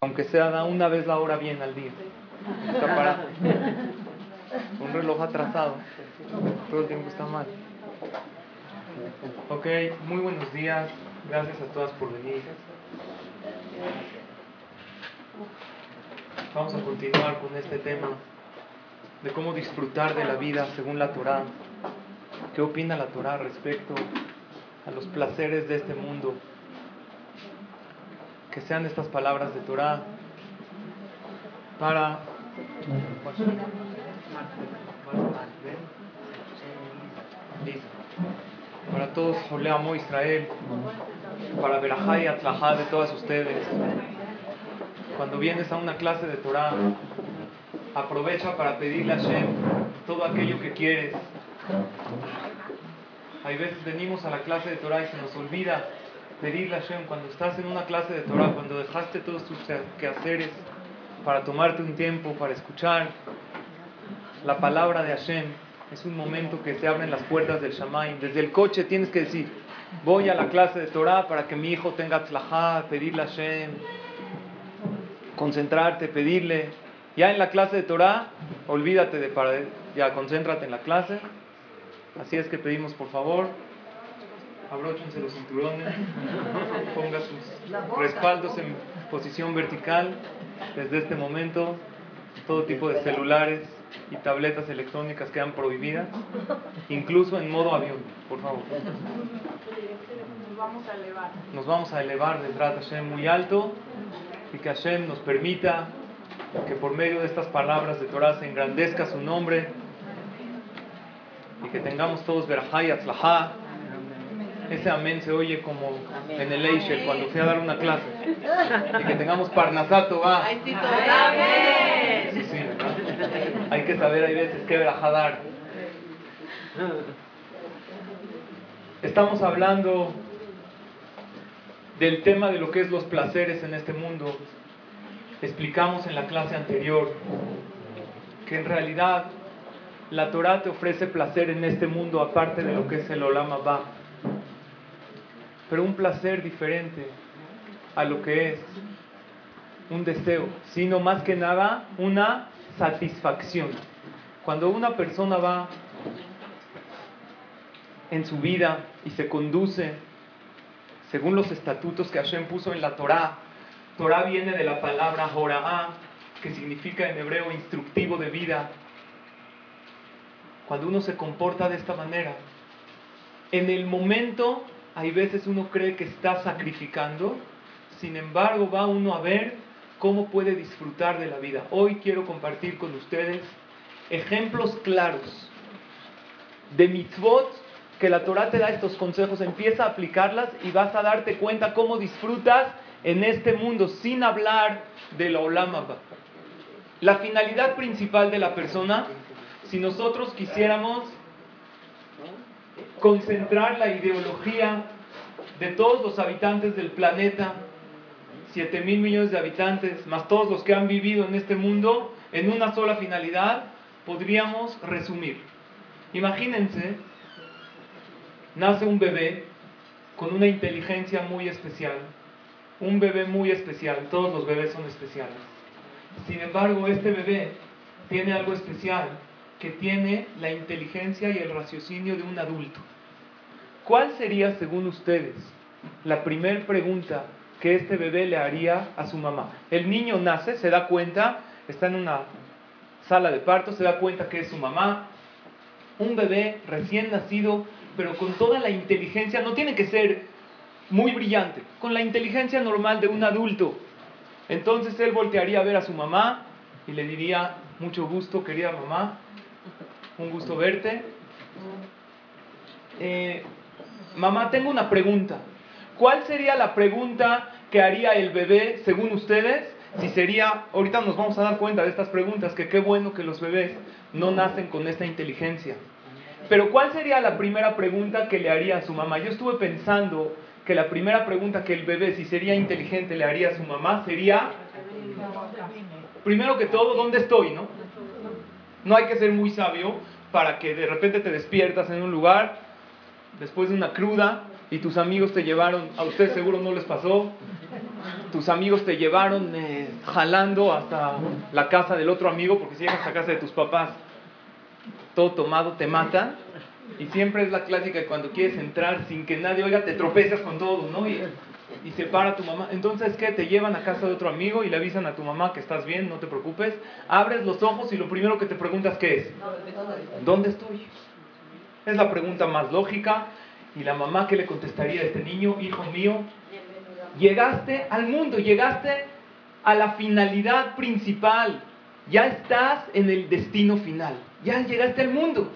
aunque sea da una vez la hora bien al día. Está parado. Un reloj atrasado. Todo el tiempo está mal. Ok, muy buenos días. Gracias a todas por venir. Vamos a continuar con este tema de cómo disfrutar de la vida según la Torah. ¿Qué opina la Torah respecto a los placeres de este mundo? Que sean estas palabras de Torah para para todos, Amo Israel, para Berajá y Atlajá de todas ustedes. Cuando vienes a una clase de Torah, aprovecha para pedirle a Hashem todo aquello que quieres. Hay veces venimos a la clase de Torah y se nos olvida pedirle a Hashem cuando estás en una clase de Torah, cuando dejaste todos tus quehaceres para tomarte un tiempo, para escuchar la palabra de Hashem. Es un momento que se abren las puertas del Shamaim. Desde el coche tienes que decir, voy a la clase de Torah para que mi hijo tenga tzlajá, pedirle a Hashem, concentrarte, pedirle. Ya en la clase de Torah, olvídate de para, ya concéntrate en la clase. Así es que pedimos por favor, abróchense los cinturones, ponga sus respaldos en posición vertical desde este momento. Todo tipo de celulares y tabletas electrónicas quedan prohibidas, incluso en modo avión, por favor. Nos vamos a elevar. Nos vamos a elevar de Hashem muy alto y que Hashem nos permita que por medio de estas palabras de Torah se engrandezca su nombre y que tengamos todos verajá y atzlajá. Ese amén se oye como en el Eichel cuando fui a dar una clase. Y que tengamos parnasato, va. sí, sí, Hay que saber, hay veces, qué verajá dar. Estamos hablando del tema de lo que es los placeres en este mundo. Explicamos en la clase anterior que en realidad la Torah te ofrece placer en este mundo aparte de lo que es el Olam Abba. Pero un placer diferente a lo que es un deseo, sino más que nada una satisfacción. Cuando una persona va en su vida y se conduce según los estatutos que Hashem puso en la Torah. Torah viene de la palabra Hora'ah, que significa en hebreo instructivo de vida. Cuando uno se comporta de esta manera, en el momento hay veces uno cree que está sacrificando, sin embargo va uno a ver cómo puede disfrutar de la vida. Hoy quiero compartir con ustedes ejemplos claros de mitzvot que la Torah te da estos consejos, empieza a aplicarlas y vas a darte cuenta cómo disfrutas en este mundo sin hablar de la Olama. La finalidad principal de la persona, si nosotros quisiéramos concentrar la ideología de todos los habitantes del planeta, 7 mil millones de habitantes, más todos los que han vivido en este mundo, en una sola finalidad, podríamos resumir. Imagínense nace un bebé con una inteligencia muy especial, un bebé muy especial, todos los bebés son especiales. Sin embargo, este bebé tiene algo especial, que tiene la inteligencia y el raciocinio de un adulto. ¿Cuál sería, según ustedes, la primera pregunta que este bebé le haría a su mamá? El niño nace, se da cuenta, está en una sala de parto, se da cuenta que es su mamá. Un bebé recién nacido pero con toda la inteligencia, no tiene que ser muy brillante, con la inteligencia normal de un adulto. Entonces él voltearía a ver a su mamá y le diría, mucho gusto, querida mamá, un gusto verte. Eh, mamá, tengo una pregunta. ¿Cuál sería la pregunta que haría el bebé según ustedes? Si sería, ahorita nos vamos a dar cuenta de estas preguntas, que qué bueno que los bebés no nacen con esta inteligencia. Pero ¿cuál sería la primera pregunta que le haría a su mamá? Yo estuve pensando que la primera pregunta que el bebé, si sería inteligente, le haría a su mamá sería, primero que todo, ¿dónde estoy? No, no hay que ser muy sabio para que de repente te despiertas en un lugar después de una cruda y tus amigos te llevaron, a ustedes seguro no les pasó, tus amigos te llevaron eh, jalando hasta la casa del otro amigo, porque si llegas a casa de tus papás todo tomado, te mata. Y siempre es la clásica de cuando quieres entrar sin que nadie oiga, te tropezas con todo, ¿no? Y se para tu mamá. Entonces, ¿qué? Te llevan a casa de otro amigo y le avisan a tu mamá que estás bien, no te preocupes. Abres los ojos y lo primero que te preguntas, ¿qué es? ¿Dónde estoy? Es la pregunta más lógica. Y la mamá, ¿qué le contestaría a este niño? Hijo mío, llegaste al mundo, llegaste a la finalidad principal. Ya estás en el destino final. Ya llegaste al mundo.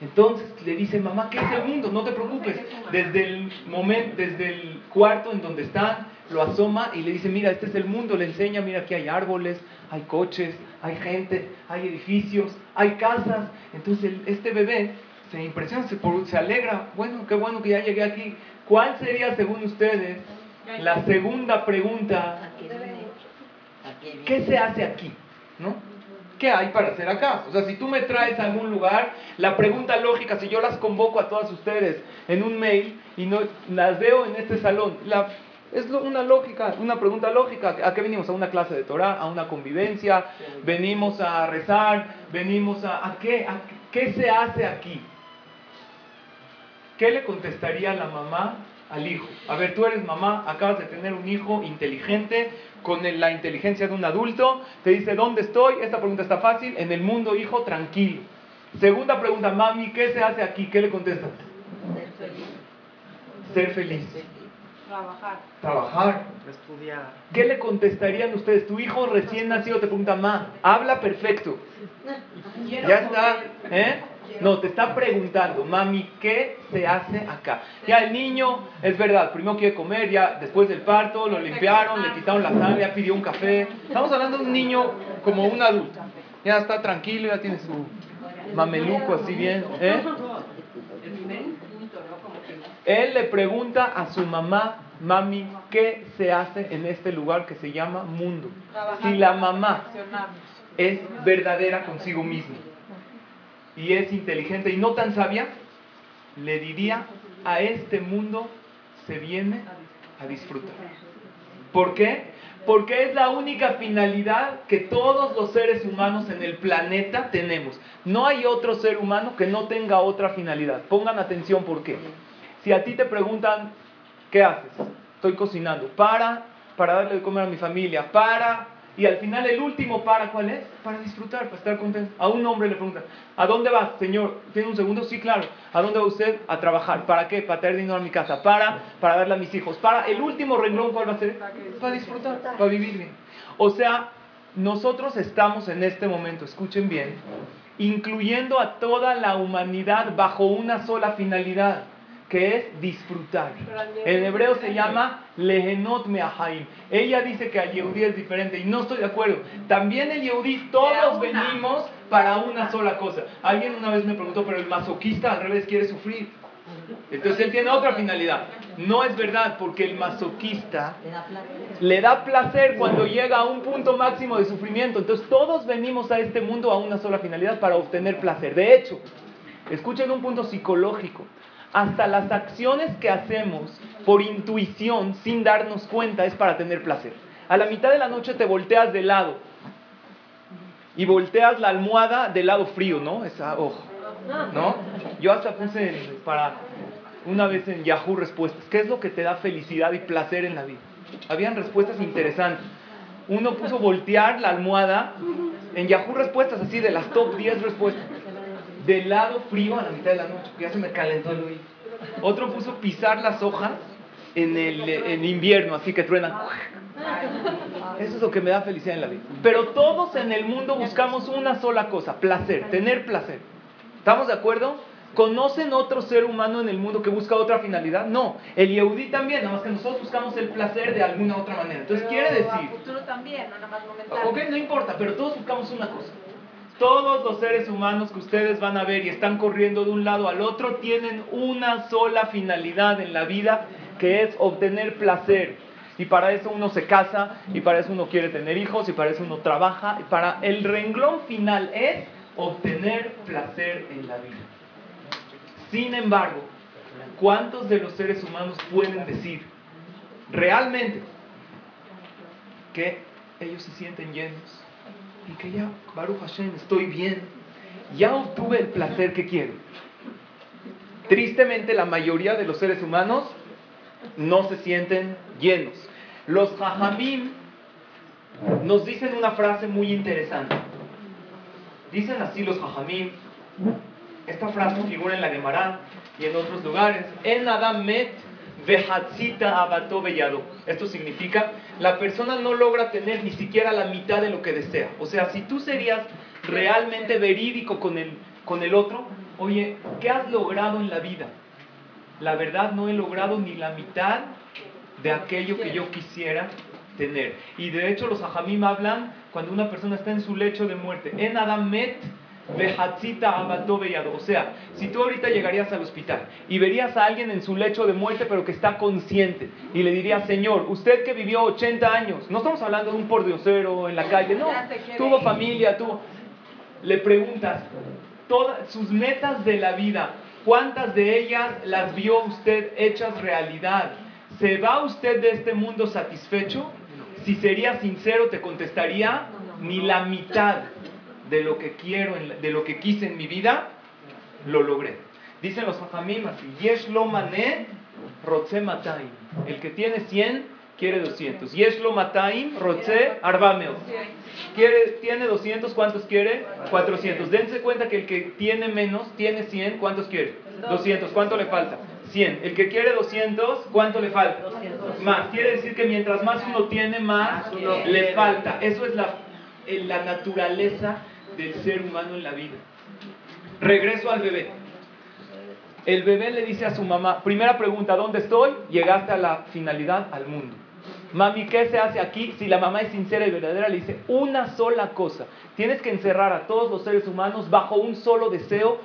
Entonces le dice, mamá, ¿qué es el mundo? No te preocupes. Desde el momento, desde el cuarto en donde están, lo asoma y le dice, mira, este es el mundo. Le enseña, mira, aquí hay árboles, hay coches, hay gente, hay edificios, hay casas. Entonces este bebé se impresiona, se, se alegra. Bueno, qué bueno que ya llegué aquí. ¿Cuál sería, según ustedes, la segunda pregunta? ¿Qué se hace aquí? ¿No? ¿Qué hay para hacer acá? O sea, si tú me traes a algún lugar, la pregunta lógica, si yo las convoco a todas ustedes en un mail y no las veo en este salón, la, es una lógica, una pregunta lógica. ¿A qué venimos? ¿A una clase de Torah? ¿A una convivencia? ¿Venimos a rezar? ¿Venimos a, ¿a qué? ¿A qué se hace aquí? ¿Qué le contestaría la mamá al hijo? A ver, tú eres mamá, acabas de tener un hijo inteligente, con la inteligencia de un adulto, te dice, ¿dónde estoy? Esta pregunta está fácil, en el mundo, hijo, tranquilo. Segunda pregunta, mami, ¿qué se hace aquí? ¿Qué le contestas? Ser feliz. Ser feliz. Trabajar. Trabajar. Estudiar. ¿Qué le contestarían ustedes? Tu hijo recién nacido te pregunta, ma, habla perfecto. Ya está, ¿eh? No, te está preguntando, mami, ¿qué se hace acá? Ya el niño, es verdad, primero quiere comer, ya después del parto lo limpiaron, le quitaron la sangre, ya pidió un café. Estamos hablando de un niño como un adulto. Ya está tranquilo, ya tiene su mameluco así bien. ¿eh? Él le pregunta a su mamá, mami, ¿qué se hace en este lugar que se llama mundo? Si la mamá es verdadera consigo misma y es inteligente y no tan sabia, le diría, a este mundo se viene a disfrutar. ¿Por qué? Porque es la única finalidad que todos los seres humanos en el planeta tenemos. No hay otro ser humano que no tenga otra finalidad. Pongan atención por qué. Si a ti te preguntan, ¿qué haces? Estoy cocinando. Para, para darle de comer a mi familia. Para, y al final el último para, ¿cuál es? Para disfrutar, para estar contento. A un hombre le pregunta, ¿a dónde vas, señor? ¿Tiene un segundo? Sí, claro. ¿A dónde va usted? A trabajar. ¿Para qué? Para traer dinero a mi casa. Para, para darle a mis hijos. Para, el último renglón, ¿cuál va a ser? Para disfrutar, para vivir bien. O sea, nosotros estamos en este momento, escuchen bien, incluyendo a toda la humanidad bajo una sola finalidad que es disfrutar. En hebreo se llama lehenot meahaim. Ella dice que al Yehudí es diferente y no estoy de acuerdo. También el Yehudí, todos venimos para una sola cosa. Alguien una vez me preguntó, pero el masoquista al revés quiere sufrir. Entonces él tiene otra finalidad. No es verdad, porque el masoquista le da placer cuando llega a un punto máximo de sufrimiento. Entonces todos venimos a este mundo a una sola finalidad para obtener placer. De hecho, escuchen un punto psicológico hasta las acciones que hacemos por intuición sin darnos cuenta es para tener placer. A la mitad de la noche te volteas de lado y volteas la almohada del lado frío, ¿no? Esa, ojo, ¿no? Yo hasta puse para una vez en Yahoo respuestas. ¿Qué es lo que te da felicidad y placer en la vida? Habían respuestas interesantes. Uno puso voltear la almohada en Yahoo respuestas así de las top 10 respuestas del lado frío a la mitad de la noche, porque ya se me calentó el oído. Otro puso pisar las hojas en el invierno, así que truenan. Eso es lo que me da felicidad en la vida. Pero todos en el mundo buscamos una sola cosa, placer, tener placer. ¿Estamos de acuerdo? ¿Conocen otro ser humano en el mundo que busca otra finalidad? No. El Yehudi también, nada más que nosotros buscamos el placer de alguna otra manera. Entonces quiere decir... futuro también, no nada más momentáneo. Ok, no importa, pero todos buscamos una cosa. Todos los seres humanos que ustedes van a ver y están corriendo de un lado al otro tienen una sola finalidad en la vida que es obtener placer. Y para eso uno se casa, y para eso uno quiere tener hijos, y para eso uno trabaja. Y para el renglón final es obtener placer en la vida. Sin embargo, ¿cuántos de los seres humanos pueden decir realmente que ellos se sienten llenos y que ya, Baruch Hashem, estoy bien, ya obtuve el placer que quiero. Tristemente, la mayoría de los seres humanos no se sienten llenos. Los jajamim nos dicen una frase muy interesante. Dicen así los jajamim. Esta frase figura en la Gemara y en otros lugares. En Adam met vehatzita abato bellado. Esto significa la persona no logra tener ni siquiera la mitad de lo que desea. O sea, si tú serías realmente verídico con el, con el otro, oye, ¿qué has logrado en la vida? La verdad no he logrado ni la mitad de aquello que yo quisiera tener. Y de hecho los ajamim hablan cuando una persona está en su lecho de muerte. En Adam met o sea, si tú ahorita llegarías al hospital y verías a alguien en su lecho de muerte pero que está consciente y le dirías, Señor, usted que vivió 80 años, no estamos hablando de un pordiosero en la calle, no, tuvo familia, tuvo... Le preguntas, todas sus metas de la vida, ¿cuántas de ellas las vio usted hechas realidad? ¿Se va usted de este mundo satisfecho? Si sería sincero, te contestaría, ni la mitad de lo que quiero, de lo que quise en mi vida, lo logré. Dicen los hajamim así, yesh lo mané, rotze mataim. El que tiene 100, quiere 200. Yesh lo mataim, rotze arbameo. Quiere, tiene 200, ¿cuántos quiere? 400. Dense cuenta que el que tiene menos, tiene 100, ¿cuántos quiere? 200. ¿Cuánto le falta? 100. El que quiere 200, ¿cuánto le falta? Más. Quiere decir que mientras más uno tiene, más le falta. Eso es la, la naturaleza del ser humano en la vida. Regreso al bebé. El bebé le dice a su mamá, primera pregunta, ¿dónde estoy? Llegaste a la finalidad, al mundo. Mami, ¿qué se hace aquí? Si la mamá es sincera y verdadera, le dice una sola cosa. Tienes que encerrar a todos los seres humanos bajo un solo deseo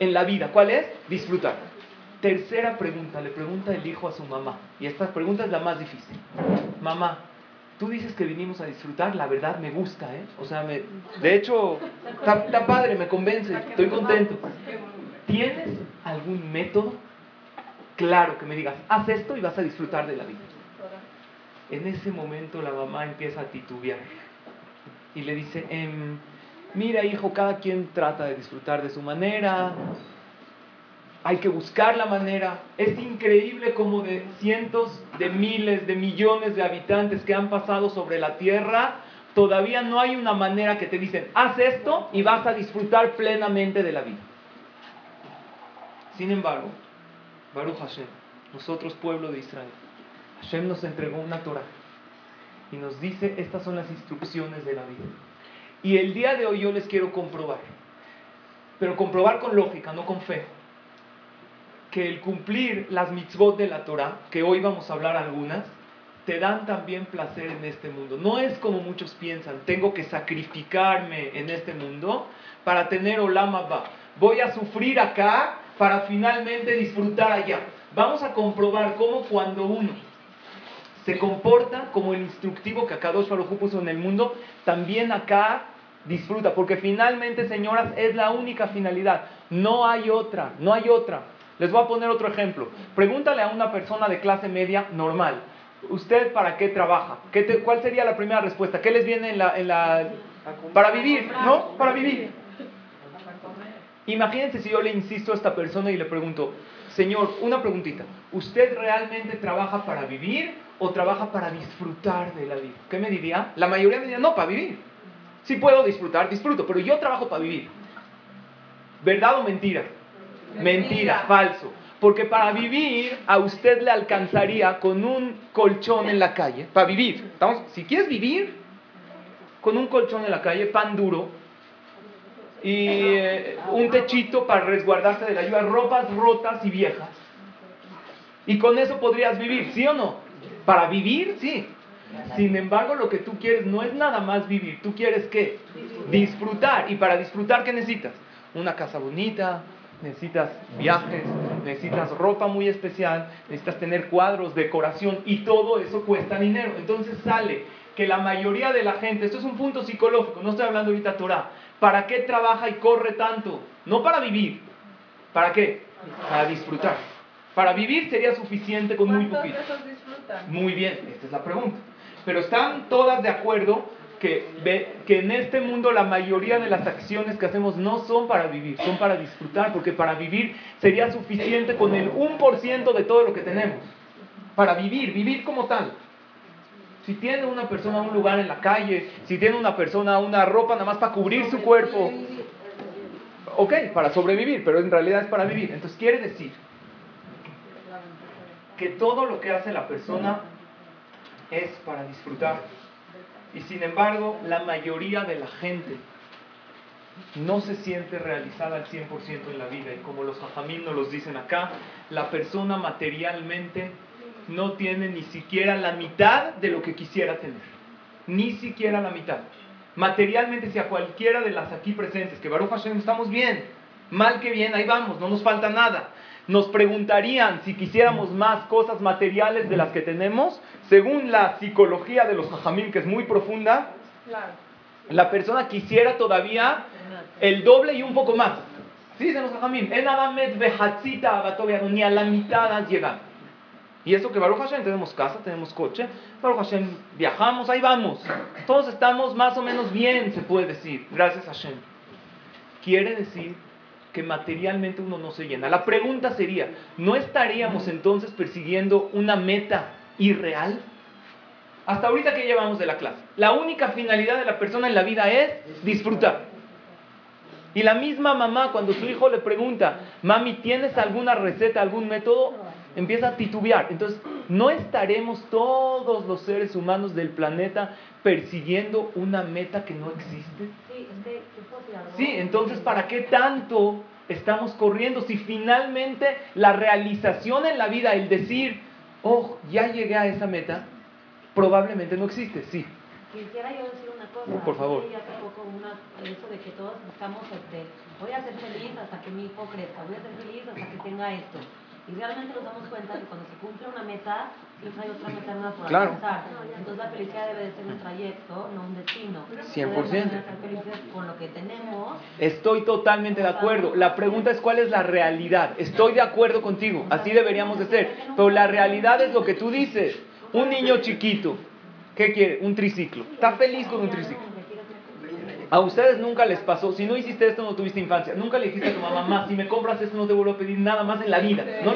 en la vida. ¿Cuál es? Disfrutar. Tercera pregunta, le pregunta el hijo a su mamá. Y esta pregunta es la más difícil. Mamá, tú dices que vinimos a disfrutar, la verdad me gusta, ¿eh? O sea, me, de hecho, está, padre, me convence, estoy contento. ¿Tienes algún método claro que me digas, haz esto y vas a disfrutar de la vida? En ese momento la mamá empieza a titubear y le dice, em, mira hijo, cada quien trata de disfrutar de su manera, hay que buscar la manera. Es increíble como de cientos de miles de millones de habitantes que han pasado sobre la tierra, todavía no hay una manera que te dicen, haz esto y vas a disfrutar plenamente de la vida. Sin embargo, Baruch Hashem, nosotros pueblo de Israel, Hashem nos entregó una Torah y nos dice, estas son las instrucciones de la vida. Y el día de hoy yo les quiero comprobar, pero comprobar con lógica, no con fe que el cumplir las mitzvot de la Torah, que hoy vamos a hablar algunas, te dan también placer en este mundo. No es como muchos piensan, tengo que sacrificarme en este mundo para tener Olam Abba. Voy a sufrir acá para finalmente disfrutar allá. Vamos a comprobar cómo cuando uno se comporta como el instructivo que Akadosh Baruj puso en el mundo, también acá disfruta, porque finalmente, señoras, es la única finalidad. No hay otra, no hay otra. Les voy a poner otro ejemplo. Pregúntale a una persona de clase media normal, ¿usted para qué trabaja? ¿Qué ¿Cuál sería la primera respuesta? ¿Qué les viene en la. Para vivir, ¿no? Para vivir. Imagínense si yo le insisto a esta persona y le pregunto, Señor, una preguntita, ¿usted realmente trabaja para vivir o trabaja para disfrutar de la vida? ¿Qué me diría? La mayoría me diría, no, para vivir. Si puedo disfrutar, disfruto, pero yo trabajo para vivir. ¿Verdad o mentira? Mentira, falso. Porque para vivir a usted le alcanzaría con un colchón en la calle, para vivir. Si quieres vivir, con un colchón en la calle, pan duro y eh, un techito para resguardarte de la lluvia, ropas rotas y viejas. Y con eso podrías vivir, ¿sí o no? Para vivir, sí. Sin embargo, lo que tú quieres no es nada más vivir, tú quieres qué? Disfrutar. Y para disfrutar, ¿qué necesitas? Una casa bonita, necesitas viajes, necesitas ropa muy especial, necesitas tener cuadros, decoración y todo eso cuesta dinero. Entonces sale que la mayoría de la gente, esto es un punto psicológico, no estoy hablando ahorita Torah, ¿para qué trabaja y corre tanto? No para vivir, ¿para qué? Para disfrutar. Para vivir sería suficiente con muy poquito. Muy bien, esta es la pregunta. Pero están todas de acuerdo que, ve, que en este mundo la mayoría de las acciones que hacemos no son para vivir, son para disfrutar, porque para vivir sería suficiente con el 1% de todo lo que tenemos. Para vivir, vivir como tal. Si tiene una persona un lugar en la calle, si tiene una persona una ropa nada más para cubrir su cuerpo, ok, para sobrevivir, pero en realidad es para vivir. Entonces quiere decir que todo lo que hace la persona es para disfrutar. Y sin embargo, la mayoría de la gente no se siente realizada al 100% en la vida. Y como los jajamín nos los dicen acá, la persona materialmente no tiene ni siquiera la mitad de lo que quisiera tener. Ni siquiera la mitad. Materialmente, si a cualquiera de las aquí presentes, que Baruch Hashem estamos bien, mal que bien, ahí vamos, no nos falta nada. Nos preguntarían si quisiéramos más cosas materiales de las que tenemos, según la psicología de los jajamín, que es muy profunda, la persona quisiera todavía el doble y un poco más. Sí, dicen los jajamín, en ni a la mitad has llegado. Y eso que Baruch Hashem tenemos casa, tenemos coche, Baruch Hashem viajamos, ahí vamos. Todos estamos más o menos bien, se puede decir, gracias a Hashem. Quiere decir que materialmente uno no se llena. La pregunta sería, ¿no estaríamos entonces persiguiendo una meta irreal? Hasta ahorita que llevamos de la clase. La única finalidad de la persona en la vida es disfrutar. Y la misma mamá cuando su hijo le pregunta, mami, ¿tienes alguna receta, algún método? Empieza a titubear. Entonces, ¿no estaremos todos los seres humanos del planeta persiguiendo una meta que no existe? Sí, entonces, ¿para qué tanto estamos corriendo si finalmente la realización en la vida, el decir, oh, ya llegué a esa meta, probablemente no existe? Sí. Quisiera yo decir una cosa. Por favor. hace poco una, eso de que todos buscamos, este, voy a ser feliz hasta que mi hijo crezca, voy a ser feliz hasta que tenga esto. Y realmente nos damos cuenta que cuando se cumple una meta, siempre hay otra meta nueva por claro. alcanzar. Entonces la felicidad debe de ser un trayecto, no un destino. 100%. ser felices con lo que tenemos. Estoy totalmente de acuerdo. La pregunta es cuál es la realidad. Estoy de acuerdo contigo. Así deberíamos de ser. Pero la realidad es lo que tú dices. Un niño chiquito, ¿qué quiere? Un triciclo. Está feliz con un triciclo. A ustedes nunca les pasó, si no hiciste esto no tuviste infancia, nunca le dijiste a tu mamá, mamá, si me compras esto no te vuelvo a pedir nada más en la vida. ¿No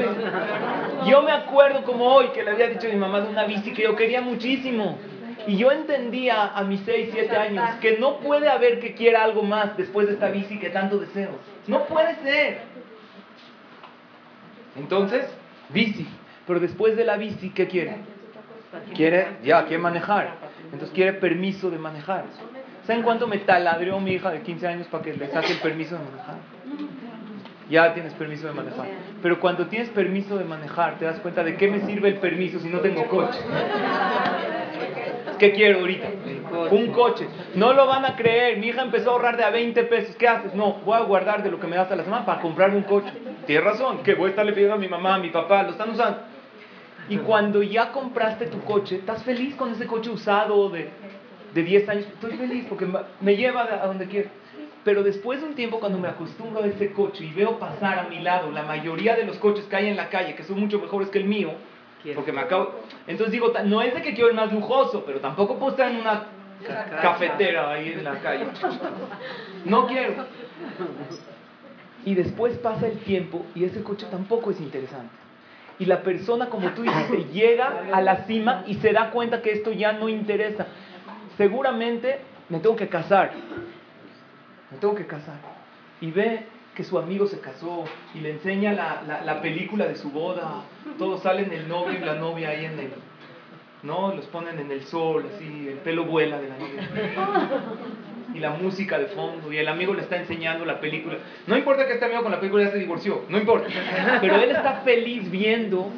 Yo me acuerdo como hoy que le había dicho a mi mamá de una bici que yo quería muchísimo. Y yo entendía a mis 6, 7 años que no puede haber que quiera algo más después de esta bici que tanto deseo. No puede ser. Entonces, bici. Pero después de la bici, ¿qué quiere? Quiere, ya, quiere manejar. Entonces quiere permiso de manejar. ¿Saben cuánto me taladrió mi hija de 15 años para que le saque el permiso de manejar? Ya tienes permiso de manejar. Pero cuando tienes permiso de manejar, te das cuenta de qué me sirve el permiso si no tengo coche. ¿Qué quiero ahorita? Un coche. No lo van a creer. Mi hija empezó a ahorrar de a 20 pesos. ¿Qué haces? No, voy a guardar de lo que me das a la semana para comprar un coche. Tienes razón, que voy a estarle pidiendo a mi mamá, a mi papá, lo están usando. Y cuando ya compraste tu coche, estás feliz con ese coche usado de de 10 años, estoy feliz porque me lleva a donde quiero. Pero después de un tiempo, cuando me acostumbro a ese coche y veo pasar a mi lado la mayoría de los coches que hay en la calle, que son mucho mejores que el mío, porque me acabo... Entonces digo, no es de que quiero el más lujoso, pero tampoco puedo estar en una cafetera ahí en la calle. No quiero. Y después pasa el tiempo y ese coche tampoco es interesante. Y la persona, como tú dijiste, llega a la cima y se da cuenta que esto ya no interesa seguramente me tengo que casar. Me tengo que casar. Y ve que su amigo se casó y le enseña la, la, película de su boda. Todos salen el novio y la novia ahí en el... ¿No? Los ponen en el sol, así, el pelo vuela de la novia. Y la música de fondo, y el amigo le está enseñando la película. No importa que este amigo con la película ya se divorció, no importa. Pero él está feliz viendo,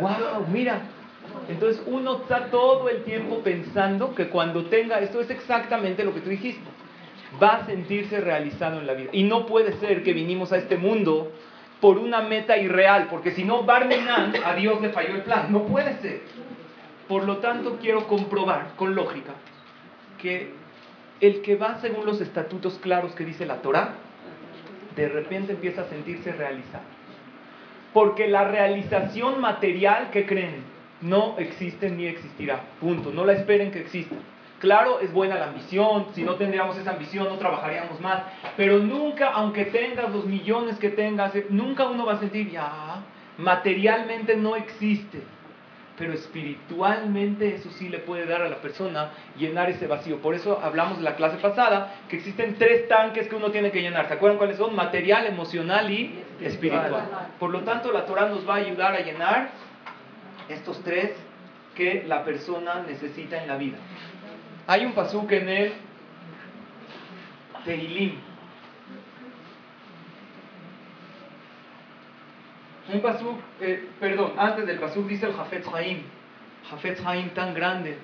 wow, mira, entonces uno está todo el tiempo pensando que cuando tenga esto es exactamente lo que tú dijiste. Va a sentirse realizado en la vida. Y no puede ser que vinimos a este mundo por una meta irreal, porque si no, Barminan, a Dios le falló el plan. No puede ser. Por lo tanto, quiero comprobar con lógica que el que va según los estatutos claros que dice la Torah, de repente empieza a sentirse realizado. Porque la realización material, que creen? No existe ni existirá. Punto. No la esperen que exista. Claro, es buena la ambición, si no tendríamos esa ambición no trabajaríamos más, pero nunca, aunque tengas los millones que tengas, eh, nunca uno va a sentir, ya, materialmente no existe, pero espiritualmente eso sí le puede dar a la persona llenar ese vacío. Por eso hablamos en la clase pasada que existen tres tanques que uno tiene que llenar. ¿Se acuerdan cuáles son? Material, emocional y espiritual. Por lo tanto, la Torah nos va a ayudar a llenar estos tres que la persona necesita en la vida. Hay un pasuk en el Tehilim. Un pasuk, eh, perdón, antes del pasuk dice el Jafetz Haim. Jafetz Haim tan grande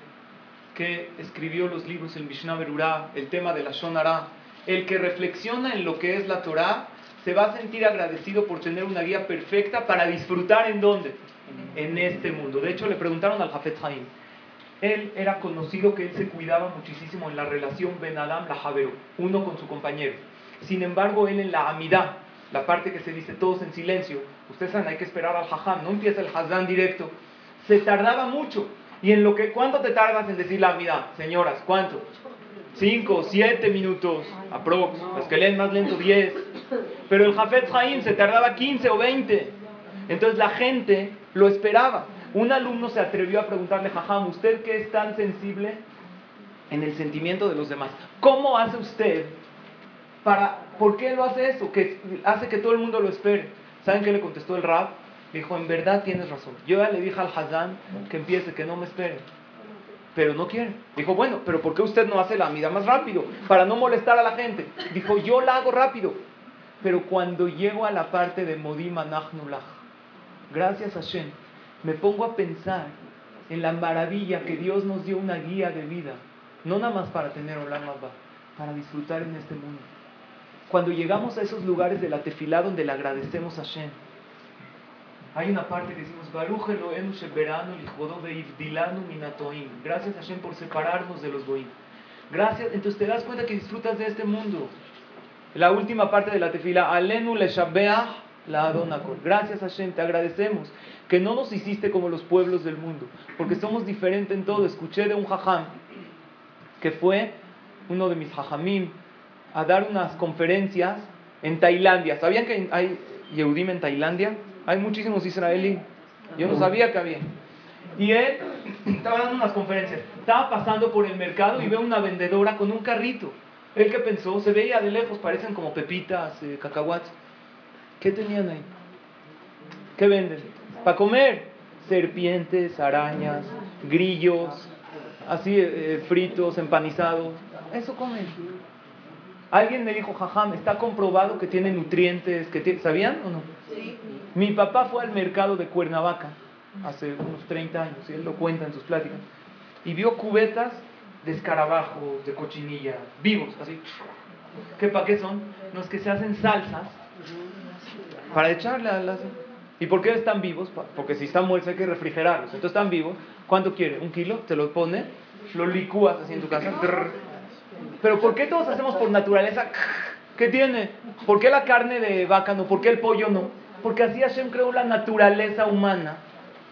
que escribió los libros el Mishnah Berurah, el tema de la Shonara. El que reflexiona en lo que es la Torah se va a sentir agradecido por tener una guía perfecta para disfrutar en dónde? En este mundo. De hecho, le preguntaron al Jafetz Haim él era conocido que él se cuidaba muchísimo en la relación Ben Adam la Javero, uno con su compañero. Sin embargo, él en la amidad, la parte que se dice todos en silencio, ustedes saben, hay que esperar al hajam, no empieza el hazán directo, se tardaba mucho. ¿Y en lo que, cuánto te tardas en decir la amidad? Señoras, ¿cuánto? Cinco, siete minutos, aprox. Los que leen más lento, diez. Pero el Jafet Haim se tardaba 15 o 20. Entonces la gente lo esperaba. Un alumno se atrevió a preguntarle, Jajam, ¿usted qué es tan sensible en el sentimiento de los demás? ¿Cómo hace usted para, por qué lo hace eso? Que hace que todo el mundo lo espere. ¿Saben qué le contestó el rab? Dijo, en verdad tienes razón. Yo ya le dije al Hazán que empiece, que no me espere. Pero no quiere. Dijo, bueno, pero ¿por qué usted no hace la mida más rápido? Para no molestar a la gente. Dijo, yo la hago rápido. Pero cuando llego a la parte de Modim Anachnulach, gracias a Shem, me pongo a pensar en la maravilla que Dios nos dio una guía de vida, no nada más para tener Olam para disfrutar en este mundo. Cuando llegamos a esos lugares de la tefilá donde le agradecemos a Shem, hay una parte que decimos, Gracias a Shem por separarnos de los goim. Gracias, entonces te das cuenta que disfrutas de este mundo. La última parte de la tefila, Alenu le la Adonakol. Gracias a Shem, te agradecemos que no nos hiciste como los pueblos del mundo, porque somos diferentes en todo. Escuché de un jajam que fue uno de mis jajamim a dar unas conferencias en Tailandia. ¿Sabían que hay Yehudim en Tailandia? Hay muchísimos israelíes. Yo no sabía que había. Y él estaba dando unas conferencias. Estaba pasando por el mercado y ve una vendedora con un carrito. Él que pensó, se veía de lejos, parecen como pepitas, eh, cacahuates. ¿Qué tenían ahí? ¿Qué venden? para comer. Serpientes, arañas, grillos, así eh, fritos, empanizados. Eso comen. Alguien me dijo, jajam, está comprobado que tiene nutrientes, que ¿sabían o no? Sí. Mi papá fue al mercado de Cuernavaca hace unos 30 años, y él lo cuenta en sus pláticas, y vio cubetas de escarabajo, de cochinilla, vivos, así. ¿Qué para qué son? Los que se hacen salsas para echarle a las... ¿Y por qué están vivos? Porque si están muertos hay que refrigerarlos. Entonces están vivos. ¿Cuánto quiere? ¿Un kilo? Te lo pone, lo licúas así en tu casa. Pero ¿por qué todos hacemos por naturaleza? ¿Qué tiene? ¿Por qué la carne de vaca no? ¿Por qué el pollo no? Porque así Hashem creó la naturaleza humana.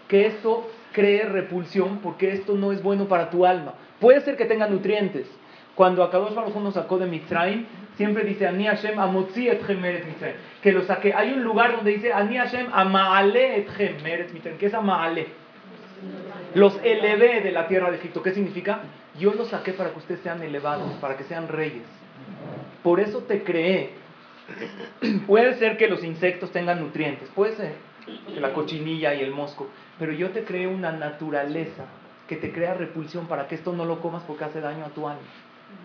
Que esto cree repulsión porque esto no es bueno para tu alma. Puede ser que tenga nutrientes. Cuando Akadosh Baruj nos sacó de Mitzrayim, siempre dice, Ani Hashem amotzi etchem meret Mitzrayim. Que lo saqué. Hay un lugar donde dice, Ani Hashem amaale etchem meret Mitzrayim. ¿Qué es amaale? Los elevé de la tierra de Egipto. ¿Qué significa? Yo los saqué para que ustedes sean elevados, para que sean reyes. Por eso te creé. Puede ser que los insectos tengan nutrientes, puede ser que la cochinilla y el mosco, pero yo te creé una naturaleza que te crea repulsión para que esto no lo comas porque hace daño a tu alma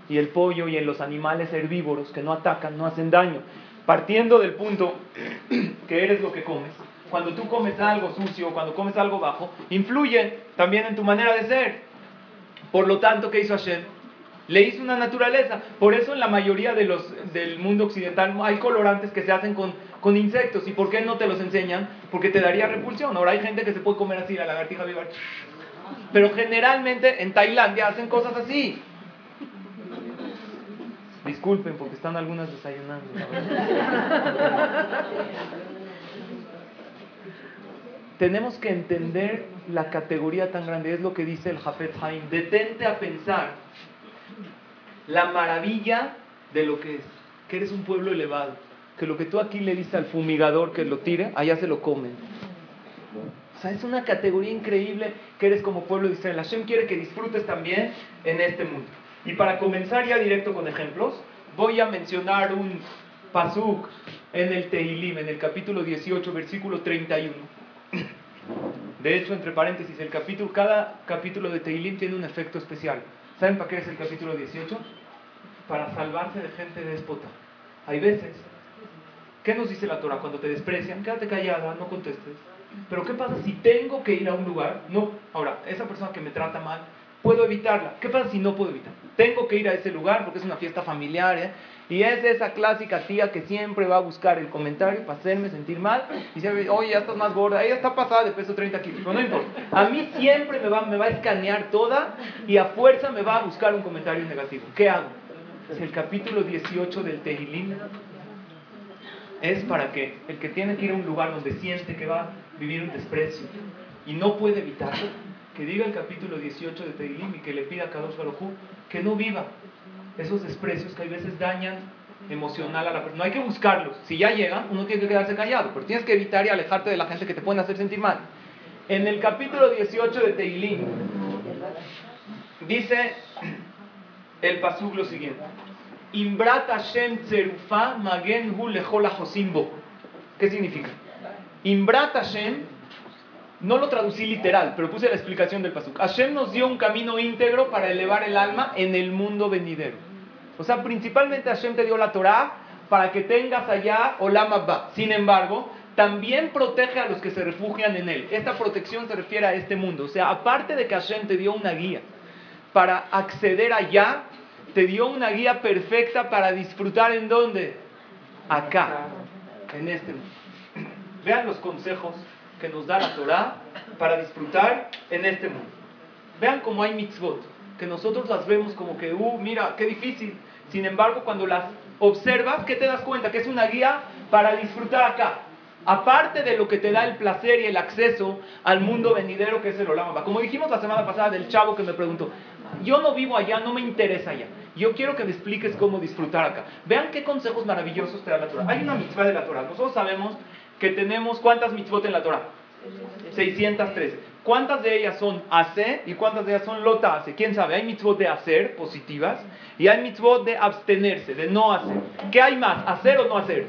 y el pollo y en los animales herbívoros que no atacan, no hacen daño. Partiendo del punto que eres lo que comes, cuando tú comes algo sucio, cuando comes algo bajo, influye también en tu manera de ser. Por lo tanto, ¿qué hizo Hashem? Le hizo una naturaleza. Por eso en la mayoría de los, del mundo occidental hay colorantes que se hacen con, con insectos. ¿Y por qué no te los enseñan? Porque te daría repulsión. Ahora hay gente que se puede comer así, la lagartija viva. Pero generalmente en Tailandia hacen cosas así. Disculpen porque están algunas desayunando. Tenemos que entender la categoría tan grande, es lo que dice el Jafet Haim. Detente a pensar la maravilla de lo que es, que eres un pueblo elevado, que lo que tú aquí le dices al fumigador que lo tire, allá se lo comen. O sea, es una categoría increíble que eres como pueblo de Israel. Hashem quiere que disfrutes también en este mundo. Y para comenzar ya directo con ejemplos, voy a mencionar un pasuk en el Tehilim, en el capítulo 18, versículo 31. De hecho, entre paréntesis, el capítulo, cada capítulo de Tehilim tiene un efecto especial. ¿Saben para qué es el capítulo 18? Para salvarse de gente déspota. Hay veces, ¿qué nos dice la Torah? Cuando te desprecian, quédate callada, no contestes. Pero ¿qué pasa si tengo que ir a un lugar? No, ahora, esa persona que me trata mal, puedo evitarla. ¿Qué pasa si no puedo evitar? Tengo que ir a ese lugar porque es una fiesta familiar, ¿eh? Y es esa clásica tía que siempre va a buscar el comentario para hacerme sentir mal. Y dice, oye, ya estás más gorda, ella está pasada de peso 30 kilos. No importa. A mí siempre me va, me va a escanear toda y a fuerza me va a buscar un comentario negativo. ¿Qué hago? El capítulo 18 del Tehilim. Es para que el que tiene que ir a un lugar donde siente que va a vivir un desprecio y no puede evitarlo, que diga el capítulo 18 de Tehilim y que le pida a Kadosh Baruj que no viva esos desprecios que a veces dañan emocional a la persona. No hay que buscarlos. Si ya llegan, uno tiene que quedarse callado, pero tienes que evitar y alejarte de la gente que te pueden hacer sentir mal. En el capítulo 18 de Tehilim dice el pasuk lo siguiente. Imbrat Hashem tzerufa magen hu lechol ¿Qué significa? Imbrat Hashem, no lo traducí literal, pero puse la explicación del pasuk. Hashem nos dio un camino íntegro para elevar el alma en el mundo venidero. O sea, principalmente Hashem te dio la Torah para que tengas allá Olam Abba. Sin embargo, también protege a los que se refugian en él. Esta protección se refiere a este mundo. O sea, aparte de que Hashem te dio una guía para acceder allá, te dio una guía perfecta para disfrutar en dónde? Acá, en este mundo. Vean los consejos que nos da la Torah para disfrutar en este mundo. Vean cómo hay mitzvot, que nosotros las vemos como que, uh, mira, qué difícil. Sin embargo, cuando las observas, ¿qué te das cuenta? Que es una guía para disfrutar acá. Aparte de lo que te da el placer y el acceso al mundo venidero que es el Olam Como dijimos la semana pasada del chavo que me preguntó, yo no vivo allá, no me interesa allá. Yo quiero que me expliques cómo disfrutar acá. Vean qué consejos maravillosos te da la Torah. Hay una mitzvah de la Torah. Nosotros sabemos que tenemos, ¿cuántas mitzvot en la Torah? 613. ¿Cuántas de ellas son hacer y cuántas de ellas son lota hace? ¿Quién sabe? Hay mitzvot de hacer, positivas, y hay mitzvot de abstenerse, de no hacer. ¿Qué hay más? ¿Hacer o no hacer?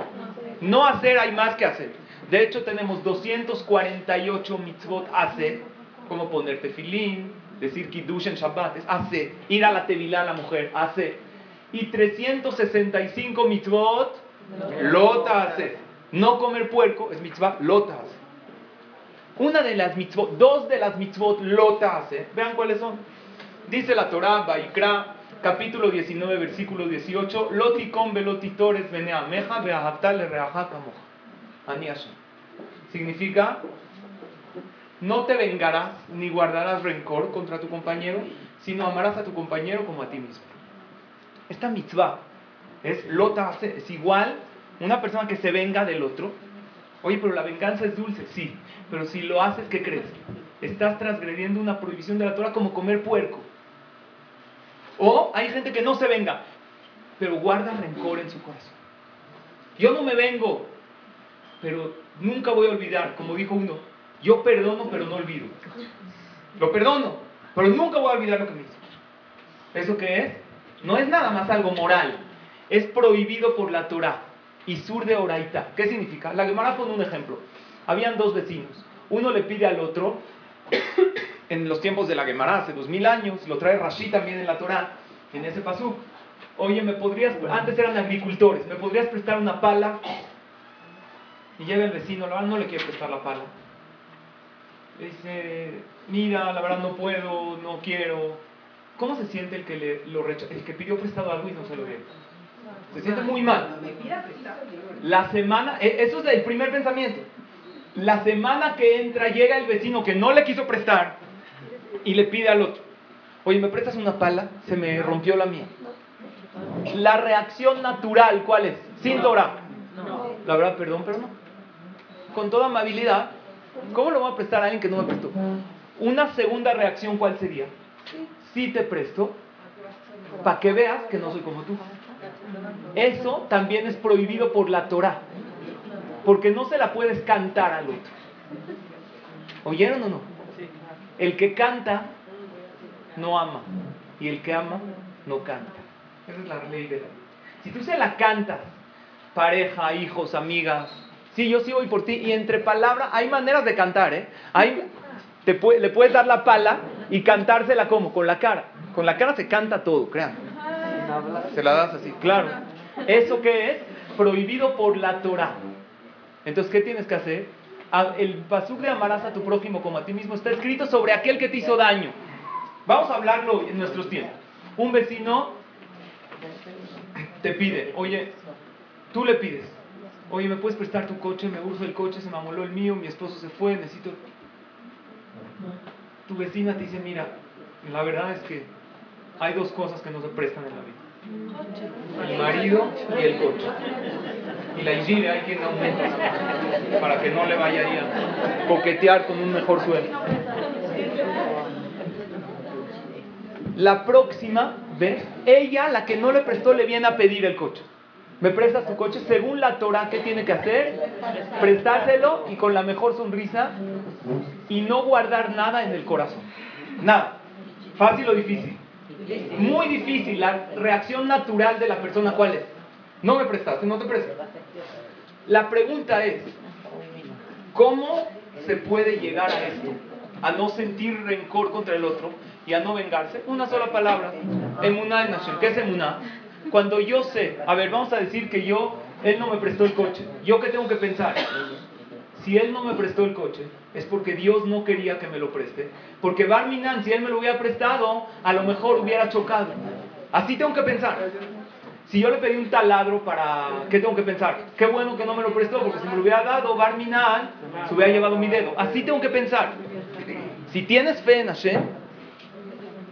No hacer hay más que hacer. De hecho, tenemos 248 mitzvot hacer, como ponerte filín, decir kiddush en Shabbat, es hacer. Ir a la tevilá la mujer, hacer. Y 365 mitzvot, lota hacer. No comer puerco es mitzvah lota hacer. Una de las mitzvot, dos de las mitzvot lota hacer. Vean cuáles son. Dice la Torah, Baikra, capítulo 19, versículo 18, Loticom velotitores beneameja beahavtal le Ani Significa, no te vengarás ni guardarás rencor contra tu compañero, sino amarás a tu compañero como a ti mismo. Esta mitzvah es lota, es igual una persona que se venga del otro. Oye, pero la venganza es dulce, sí, pero si lo haces, ¿qué crees? Estás transgrediendo una prohibición de la Torah como comer puerco. O hay gente que no se venga, pero guarda rencor en su corazón. Yo no me vengo, pero nunca voy a olvidar, como dijo uno, yo perdono pero no olvido. Lo perdono, pero nunca voy a olvidar lo que me hizo. ¿Eso qué es? No es nada más algo moral, es prohibido por la Torah. Y sur de Oraita. ¿Qué significa? La Gemara pone un ejemplo. Habían dos vecinos. Uno le pide al otro, en los tiempos de la Gemara, hace dos mil años, lo trae Rashi también en la Torah, en ese pasú. Oye, ¿me podrías, antes eran agricultores, ¿me podrías prestar una pala? Y llega el vecino, la verdad no le quiere prestar la pala. Le dice, mira, la verdad no puedo, no quiero. ¿Cómo se siente el que, le, lo el que pidió prestado algo y no se lo dio? Se siente muy mal. La semana, e, eso es el primer pensamiento. La semana que entra llega el vecino que no le quiso prestar y le pide al otro, oye, ¿me prestas una pala? Se me rompió la mía. La reacción natural, ¿cuál es? Sin Torah. La verdad, perdón, pero no con toda amabilidad, ¿cómo lo voy a prestar a alguien que no me prestó? Una segunda reacción, ¿cuál sería? Sí te presto para que veas que no soy como tú. Eso también es prohibido por la Torah, porque no se la puedes cantar al otro. ¿Oyeron o no? El que canta no ama y el que ama no canta. Esa es la ley de la vida. Si tú se la cantas, pareja, hijos, amigas, sí, yo sí voy por ti, y entre palabras, hay maneras de cantar, ¿eh? Hay, te le puedes dar la pala y cantársela como, con la cara. Con la cara se canta todo, crean. Se la das así, claro. ¿Eso qué es? Prohibido por la Torah. Entonces, ¿qué tienes que hacer? El pasuk de amarás a tu prójimo como a ti mismo está escrito sobre aquel que te hizo daño. Vamos a hablarlo en nuestros tiempos. Un vecino te pide, oye, tú le pides, oye, ¿me puedes prestar tu coche? Me urge el coche, se me amoló el mío, mi esposo se fue, necesito... Tu vecina te dice, mira, la verdad es que hay dos cosas que no se prestan en la vida. El marido y el coche. Y la higiene hay quien aumenta para que no le vaya a coquetear con un mejor sueldo. La próxima vez, ella, la que no le prestó, le viene a pedir el coche. ¿Me prestas tu coche? Según la Torah, ¿qué tiene que hacer? Prestárselo y con la mejor sonrisa y no guardar nada en el corazón. Nada. ¿Fácil o difícil? Muy difícil. La reacción natural de la persona, ¿cuál es? No me prestaste, no te presto. La pregunta es, ¿cómo se puede llegar a esto? A no sentir rencor contra el otro y a no vengarse. Una sola palabra. Emuná en Hashem. ¿Qué es emuná? Cuando yo sé, a ver, vamos a decir que yo, él no me prestó el coche. ¿Yo qué tengo que pensar? Si él no me prestó el coche, es porque Dios no quería que me lo preste. Porque Barminan, si él me lo hubiera prestado, a lo mejor hubiera chocado. Así tengo que pensar. Si yo le pedí un taladro para... ¿Qué tengo que pensar? Qué bueno que no me lo prestó, porque si me lo hubiera dado, Barminan se hubiera llevado mi dedo. Así tengo que pensar. Si tienes fe en Hashem,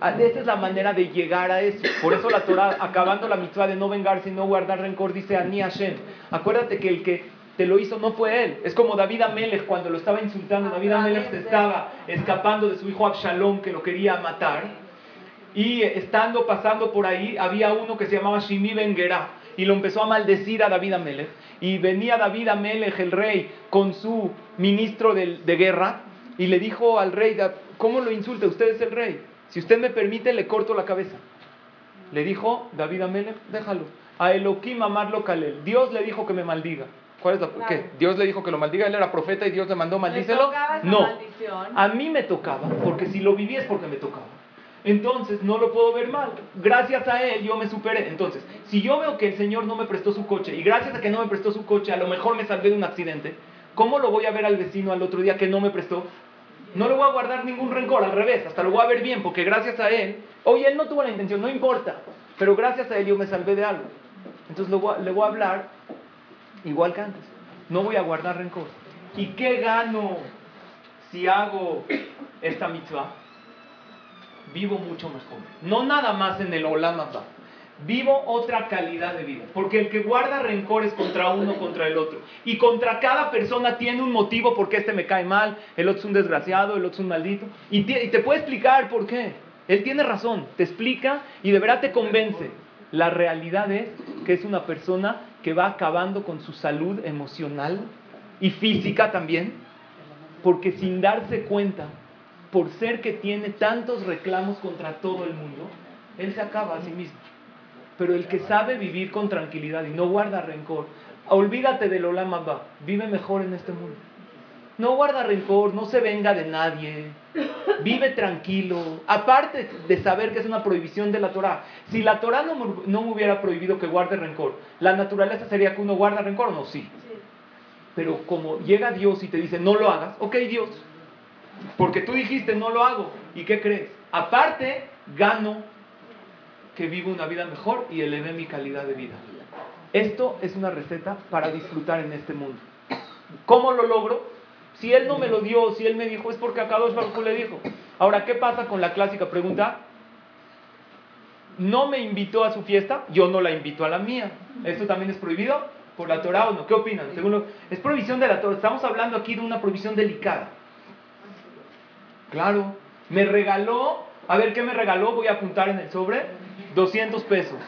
Ah, esa es la manera de llegar a eso. Por eso la Torah, acabando la mitzvah de no vengarse y no guardar rencor, dice a Ni Hashem. Acuérdate que el que te lo hizo no fue él. Es como David Amelech cuando lo estaba insultando. David Amelech se estaba escapando de su hijo Absalom que lo quería matar. Y estando pasando por ahí, había uno que se llamaba Shimi Ben y lo empezó a maldecir a David Amelech. Y venía David Amelech, el rey, con su ministro de, de guerra y le dijo al rey, ¿cómo lo insulta? Usted es el rey. Si usted me permite, le corto la cabeza. Le dijo David Amelech, déjalo. A Elohim amarlo Kalel. Dios le dijo que me maldiga. ¿Cuál es la, ¿Qué? Dios le dijo que lo maldiga, él era profeta y Dios le mandó maldícelo. no, a mí me tocaba, porque si lo viví es porque me tocaba. Entonces no lo puedo ver mal. Gracias a él yo me superé. Entonces, si yo veo que el Señor no me prestó su coche y gracias a que no me prestó su coche, a lo mejor me salvé de un accidente, ¿cómo lo voy a ver al vecino al otro día que no me prestó? No le voy a guardar ningún rencor, al revés, hasta lo voy a ver bien, porque gracias a él, oye, él no tuvo la intención, no importa, pero gracias a él yo me salvé de algo. Entonces le voy a hablar igual que antes, no voy a guardar rencor. ¿Y qué gano si hago esta mitzvah? Vivo mucho mejor. No nada más en el Olam vivo otra calidad de vida. Porque el que guarda rencores contra uno, contra el otro, y contra cada persona tiene un motivo porque este me cae mal, el otro es un desgraciado, el otro es un maldito, y te, y te puede explicar por qué. Él tiene razón, te explica y de verdad te convence. La realidad es que es una persona que va acabando con su salud emocional y física también, porque sin darse cuenta, por ser que tiene tantos reclamos contra todo el mundo, él se acaba a sí mismo. Pero el que sabe vivir con tranquilidad y no guarda rencor, olvídate del Olam Abba, vive mejor en este mundo. No guarda rencor, no se venga de nadie, vive tranquilo. Aparte de saber que es una prohibición de la Torah, si la Torah no, no me hubiera prohibido que guarde rencor, la naturaleza sería que uno guarda rencor o no, sí. Pero como llega Dios y te dice, no lo hagas, ok Dios, porque tú dijiste, no lo hago. ¿Y qué crees? Aparte, gano que vivo una vida mejor y eleve mi calidad de vida. Esto es una receta para disfrutar en este mundo. ¿Cómo lo logro? Si él no me lo dio, si él me dijo, es porque a Kadosh Baruj le dijo. Ahora, ¿qué pasa con la clásica pregunta? No me invitó a su fiesta, yo no la invito a la mía. ¿Esto también es prohibido por la Torah o no? ¿Qué opinan? Según es prohibición de la Torah. Estamos hablando aquí de una prohibición delicada. Claro. Me regaló, a ver qué me regaló, voy a apuntar en el sobre, 200 pesos.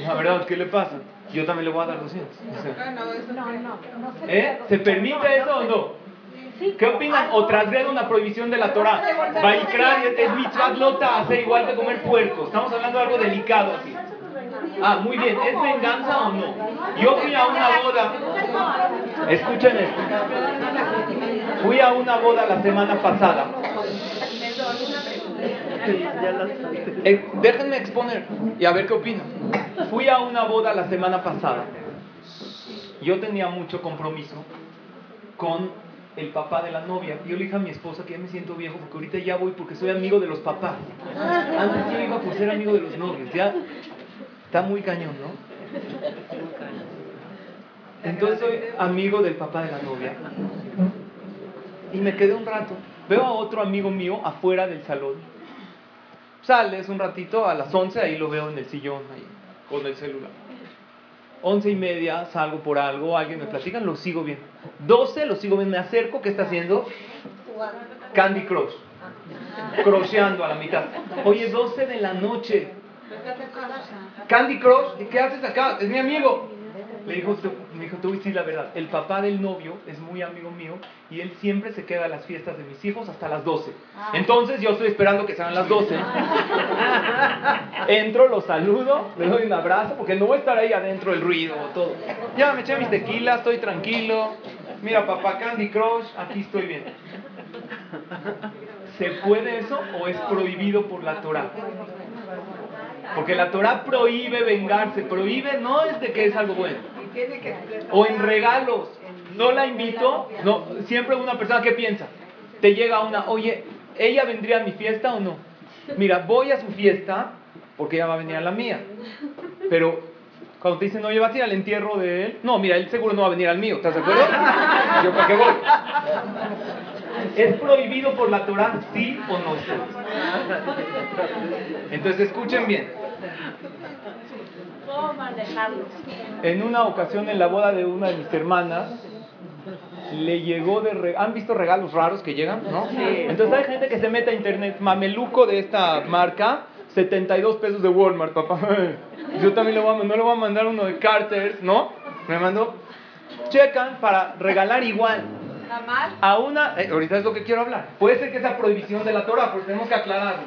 La verdad, ¿qué le pasa? Yo también le voy a dar 200. O sea, No, no, no se ¿eh? ¿Se permite eso o no? ¿Qué opinan? ¿O transgrede una prohibición de la Torah? Baikra es, es mitzvah lota, hace igual que comer puerco. Estamos hablando de algo delicado aquí. Ah, muy bien. ¿Es venganza o no? Yo fui a una boda. Escuchen esto. Fui a una boda la semana pasada. Eh, déjenme exponer y a ver qué opinan. Fui a una boda la semana pasada. Yo tenía mucho compromiso con el papá de la novia. Yo le dije a mi esposa que ya me siento viejo porque ahorita ya voy porque soy amigo de los papás. Antes yo iba por ser amigo de los novios. Ya está muy cañón, ¿no? Entonces soy amigo del papá de la novia. Y me quedé un rato. Veo a otro amigo mío afuera del salón. Sales un ratito a las 11, ahí lo veo en el sillón, ahí, con el celular. 11 y media, salgo por algo, alguien me platica, lo sigo viendo. 12, lo sigo viendo, me acerco, ¿qué está haciendo? Candy Crush. Crocheando a la mitad. Oye, 12 de la noche. Candy Crush, ¿y qué haces acá? Es mi amigo. Le dijo, te- me dijo, te voy a decir la verdad. El papá del novio es muy amigo mío y él siempre se queda a las fiestas de mis hijos hasta las 12. Entonces yo estoy esperando que sean las 12. Entro, lo saludo, le doy un abrazo porque no voy a estar ahí adentro el ruido, todo. Ya me eché mis tequilas, estoy tranquilo. Mira, papá Candy Crush, aquí estoy bien. ¿Se puede eso o es prohibido por la Torah? Porque la Torah prohíbe vengarse, prohíbe no es de que es algo bueno. O en regalos. No la invito, no, siempre una persona que piensa, te llega una, oye, ¿ella vendría a mi fiesta o no? Mira, voy a su fiesta porque ella va a venir a la mía. Pero cuando te dicen, oye, ¿vas a ir al entierro de él? No, mira, él seguro no va a venir al mío, ¿estás de acuerdo? Yo, ¿para qué voy? ¿Es prohibido por la Torah, sí o no? Entonces escuchen bien. ¿Cómo manejarlos? En una ocasión en la boda de una de mis hermanas, le llegó de... re- ¿Han visto regalos raros que llegan? ¿No? Entonces hay gente que se mete a internet, mameluco de esta marca, 72 pesos de Walmart, papá. Yo también lo voy a, no le voy a mandar uno de Carter's, ¿no? Me mandó... Checan para regalar igual. A una... eh, ahorita es lo que quiero hablar. Puede ser que esa prohibición de la Torah, pero tenemos que aclararlo.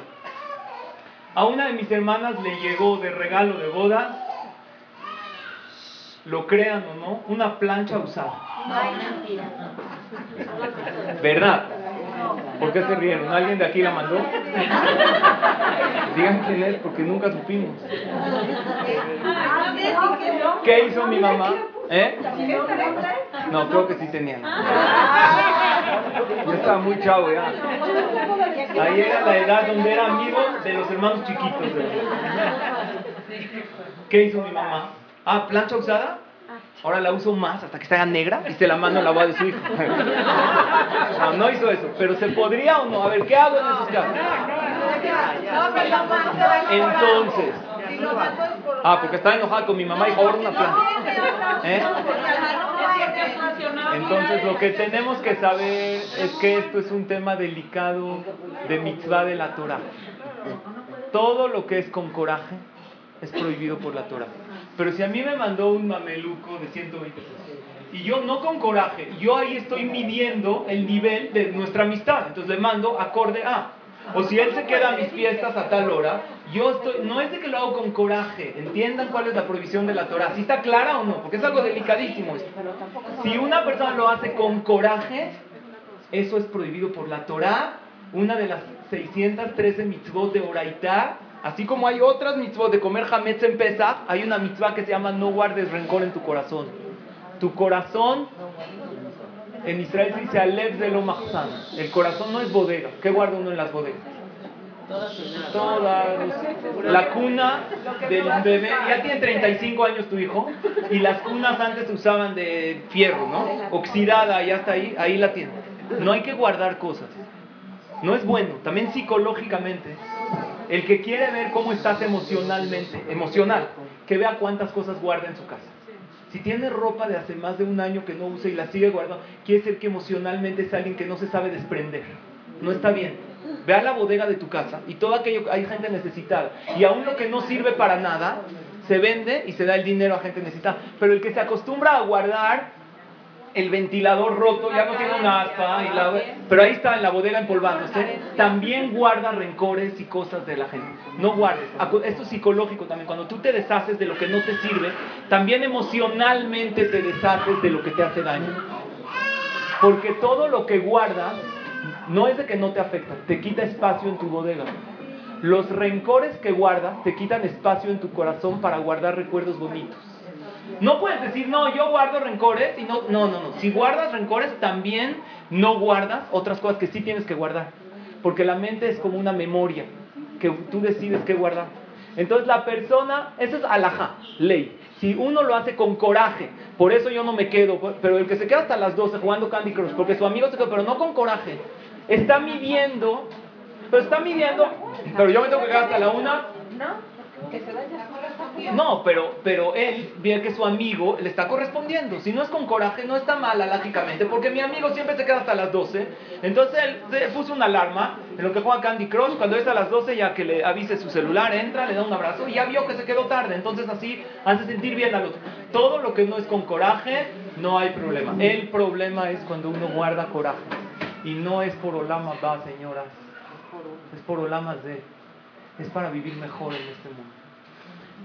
A una de mis hermanas le llegó de regalo de boda, lo crean o no, una plancha usada. ¿Verdad? ¿Por qué se rieron? ¿Alguien de aquí la mandó? Digan quién es, porque nunca supimos. ¿Qué hizo mi mamá? ¿Eh? No, creo que sí tenía. Yo estaba muy chavo ya. Ahí era la edad donde era amigo de los hermanos chiquitos. ¿Qué hizo mi mamá? Ah, plancha usada. Ahora la uso más hasta que se haga negra y se la mando a la boda de su hijo. No, no hizo eso. Pero ¿se podría o no? A ver, ¿qué hago en esos casos? Entonces. Ah, porque estaba enojada con mi mamá y dijo, ahora una plancha. ¿Eh? Entonces lo que tenemos que saber es que esto es un tema delicado de mitzvah de la Torah. Todo lo que es con coraje es prohibido por la Torah. Pero si a mí me mandó un mameluco de 120 pesos y yo no con coraje, yo ahí estoy midiendo el nivel de nuestra amistad. Entonces le mando acorde a. O si él se queda a mis fiestas a tal hora, yo estoy, no es de que lo hago con coraje, entiendan cuál es la prohibición de la Torah, si está clara o no, porque es algo delicadísimo esto. Si una persona lo hace con coraje, eso es prohibido por la Torah, una de las 613 mitzvot de Oraitá, así como hay otras mitzvot de comer hametz en Pesach, hay una mitzvah que se llama no guardes rencor en tu corazón. Tu corazón, en Israel se dice Alev de lo. El corazón no es bodega. ¿Qué guarda uno en las bodegas? Todas. La cuna del bebé. Ya tiene 35 años tu hijo. Y las cunas antes se usaban de fierro, ¿no? Oxidada, ya está ahí. Ahí la tiene. No hay que guardar cosas. No es bueno. También psicológicamente. El que quiere ver cómo estás emocionalmente, emocional, que vea cuántas cosas guarda en su casa. Si tiene ropa de hace más de un año que no usa y la sigue guardando, quiere decir que emocionalmente es alguien que no se sabe desprender. No está bien. Ve a la bodega de tu casa y todo aquello, hay gente necesitada. Y aún lo que no sirve para nada, se vende y se da el dinero a gente necesitada. Pero el que se acostumbra a guardar el ventilador roto, ya no tiene una aspa, y la- pero ahí está en la bodega empolvándose, también guarda rencores y cosas de la gente. No guardes. Esto es psicológico también. Cuando tú te deshaces de lo que no te sirve, también emocionalmente te deshaces de lo que te hace daño. Porque todo lo que guardas no es de que no te afecta, te quita espacio en tu bodega. Los rencores que guardas te quitan espacio en tu corazón para guardar recuerdos bonitos. No puedes decir, no, yo guardo rencores y no, no, no, no. Si guardas rencores, también no guardas otras cosas que sí tienes que guardar. Porque la mente es como una memoria que tú decides qué guardar. Entonces la persona, eso es alajá, ley. Si uno lo hace con coraje, por eso yo no me quedo, pero el que se queda hasta las 12 jugando Candy Crush, porque su amigo se quedó, pero no con coraje, está midiendo, pero está midiendo, pero yo me tengo que quedar hasta la una, Que se vaya. No, pero, pero él ve que su amigo le está correspondiendo. Si no es con coraje, no está mala, lógicamente, porque mi amigo siempre se queda hasta las 12. Entonces él se puso una alarma en lo que juega Candy Crush. Cuando es a las 12, ya que le avise su celular, entra, le da un abrazo y ya vio que se quedó tarde. Entonces así hace sentir bien al otro. Todo lo que no es con coraje, no hay problema. El problema es cuando uno guarda coraje. Y no es por Olama va, señoras. Es por Olamas de. Es para vivir mejor en este mundo.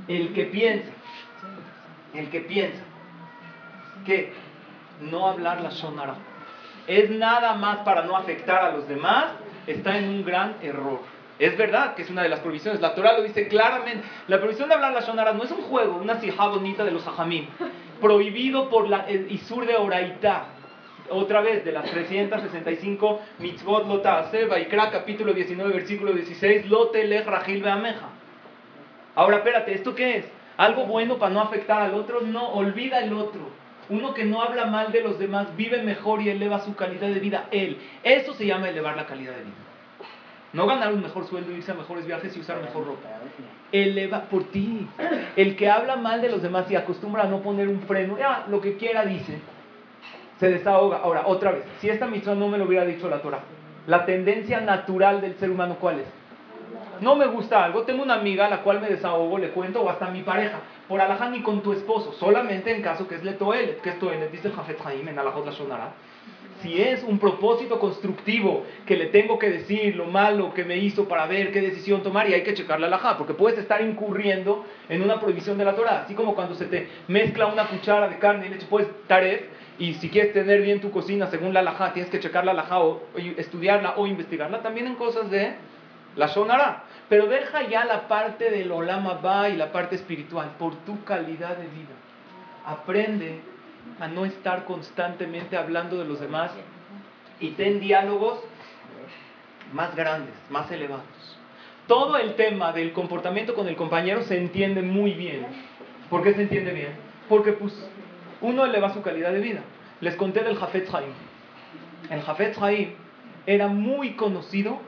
El que piensa, el que piensa que no hablar la shonara es nada más para no afectar a los demás, está en un gran error. Es verdad que es una de las provisiones. La Torah lo dice claramente. La provisión de hablar la shonara no es un juego, una sijá bonita de los hajamim. Prohibido por la, Isur de Oraitá. Otra vez, de las 365 mitzvot lo ta'aseh, Vaikra, capítulo 19, versículo 16, lo telech rachil be'ameja. Ahora, espérate, ¿esto qué es? ¿Algo bueno para no afectar al otro? No, olvida el otro. Uno que no habla mal de los demás vive mejor y eleva su calidad de vida él. Eso se llama elevar la calidad de vida. No ganar un mejor sueldo, irse a mejores viajes y usar mejor ropa. Eleva por ti. El que habla mal de los demás y acostumbra a no poner un freno, ya, lo que quiera dice, se desahoga. Ahora, otra vez, si esta mitzvah no me lo hubiera dicho la Torah, la tendencia natural del ser humano, ¿cuál es? No me gusta algo, tengo una amiga a la cual me desahogo, le cuento, o hasta mi pareja. Por alajá ni con tu esposo, solamente en caso que es letoelet, que es toelet, dice el Jafet Haim en alajot la Shonara. Si es un propósito constructivo que le tengo que decir lo malo que me hizo para ver qué decisión tomar y hay que checar la alajá, porque puedes estar incurriendo en una prohibición de la Torah, así como cuando se te mezcla una cuchara de carne y leche, puedes taref, y si quieres tener bien tu cocina según la alajá, tienes que checar la alajá o, o estudiarla o investigarla, también en cosas de la Shonara. Pero deja ya la parte del Olama Ba y la parte espiritual por tu calidad de vida. Aprende a no estar constantemente hablando de los demás y ten diálogos más grandes, más elevados. Todo el tema del comportamiento con el compañero se entiende muy bien. ¿Por qué se entiende bien? Porque pues uno eleva su calidad de vida. Les conté del Jafet Haim. El Jafet Haim era muy conocido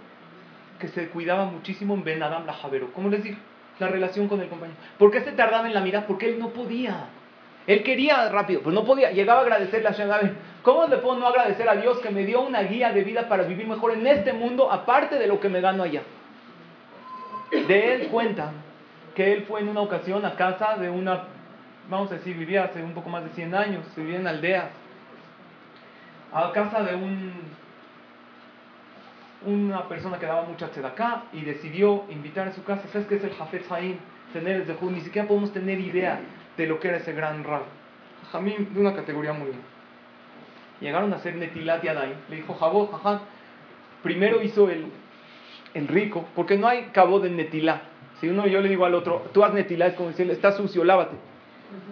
que se cuidaba muchísimo en Ben Adam la Javero. Como les dije, la relación con el compañero. ¿Por qué se tardaba en la mirada? Porque él no podía. Él quería rápido, pero no podía. Llegaba a agradecerle a Hashem. ¿Cómo le puedo no agradecer a Dios que me dio una guía de vida para vivir mejor en este mundo, aparte de lo que me gano allá? De él cuenta que él fue en una ocasión a casa de una, vamos a decir, vivía hace un poco más de 100 años, vivía en aldeas, a casa de un una persona que daba mucha acá y decidió invitar a su casa. ¿Sabes qué es el Jafet Haim? Tener el Zehut. Ni siquiera podemos tener idea de lo que era ese gran rab. Jamim de una categoría muy bien. Llegaron a hacer Netilat Yadayim. Le dijo, Jabot, jajá. Primero hizo el, el rico, porque no hay cabo de Netilá. Si uno yo le digo al otro, tú haz Netilá, es como decirle, está sucio, lávate.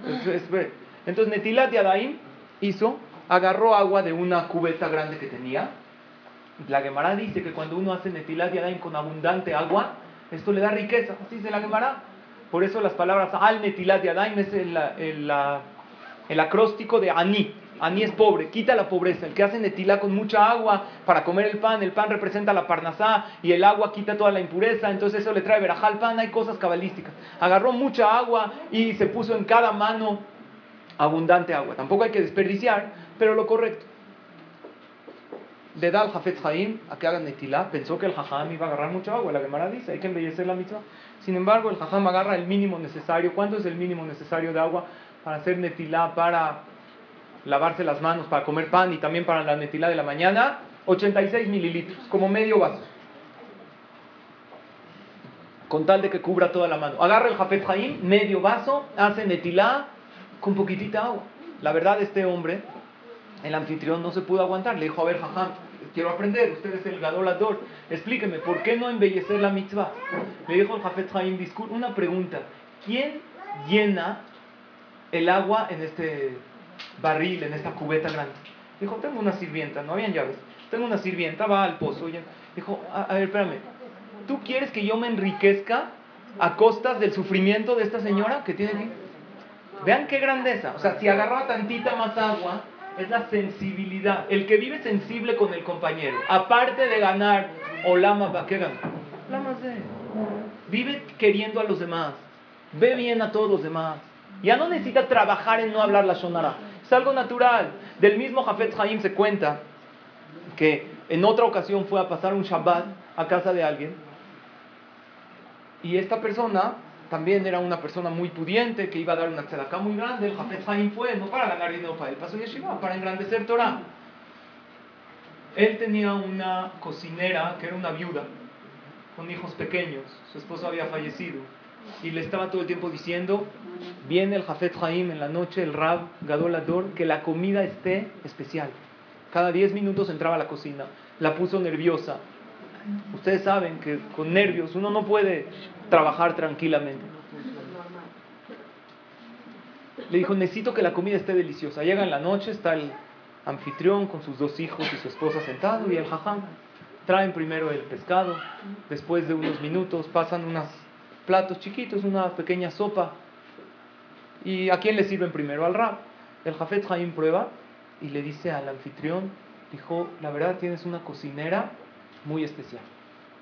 Es- es- Entonces Netilat Yadayim hizo, agarró agua de una cubeta grande que tenía la Gemara dice que cuando uno hace netilat yadayim con abundante agua, esto le da riqueza. Así dice la Gemara. Por eso las palabras al netilat yadayim es el, el- acróstico de ani. Ani es pobre, quita la pobreza. El que hace netilá con mucha agua para comer el pan, el pan representa la parnasá y el agua quita toda la impureza, entonces eso le trae verajá al pan. Hay cosas cabalísticas. Agarró mucha agua y se puso en cada mano abundante agua. Tampoco hay que desperdiciar, pero lo correcto. Le da al Jafetz Haim a que hagan netilá. Pensó que el jajam iba a agarrar mucha agua. La Gemara dice, hay que embellecer la mitzvah. Sin embargo, el jajam agarra el mínimo necesario. ¿Cuánto es el mínimo necesario de agua para hacer netilá, para lavarse las manos, para comer pan y también para la netilá de la mañana? 86 mililitros, como medio vaso. Con tal de que cubra toda la mano. Agarra el Jafetz Haim, medio vaso, hace netilá con poquitita agua. La verdad, este hombre el anfitrión no se pudo aguantar. Le dijo, a ver, jajam, quiero aprender, usted es el gadolador, explíqueme, ¿por qué no embellecer la mitzvah? Le dijo el Jafet Haim una pregunta, ¿quién llena el agua en este barril, en esta cubeta grande? Dijo, tengo una sirvienta, no habían llaves, tengo una sirvienta, va al pozo. Dijo, a, a ver, espérame, ¿tú quieres que yo me enriquezca a costas del sufrimiento de esta señora que tiene aquí? Vean qué grandeza. O sea, si agarraba tantita más agua, es la sensibilidad. El que vive sensible con el compañero, aparte de ganar Olama, ¿qué gana? Vive queriendo a los demás, ve bien a todos los demás. Ya no necesita trabajar en no hablar la Shonara. Es algo natural. Del mismo Jafet Haim se cuenta que en otra ocasión fue a pasar un Shabbat a casa de alguien y esta persona también era una persona muy pudiente que iba a dar una tzedakah muy grande. El Jafet Haim fue no para ganar dinero para él, pasó yeshiva, para engrandecer Torah. Él tenía una cocinera que era una viuda con hijos pequeños. Su esposo había fallecido y le estaba todo el tiempo diciendo: Viene el Jafet Haim en la noche, el Rab Gadol Ador, que la comida esté especial. Cada 10 minutos entraba a la cocina, la puso nerviosa. Ustedes saben que con nervios uno no puede trabajar tranquilamente. Le dijo, necesito que la comida esté deliciosa. Llega en la noche, está el anfitrión con sus dos hijos y su esposa sentado y el jajam. Traen primero el pescado, después de unos minutos pasan unos platos chiquitos, una pequeña sopa. ¿Y a quién le sirven primero? Al rab. El jafet Jaim prueba y le dice al anfitrión, dijo, la verdad tienes una cocinera muy especial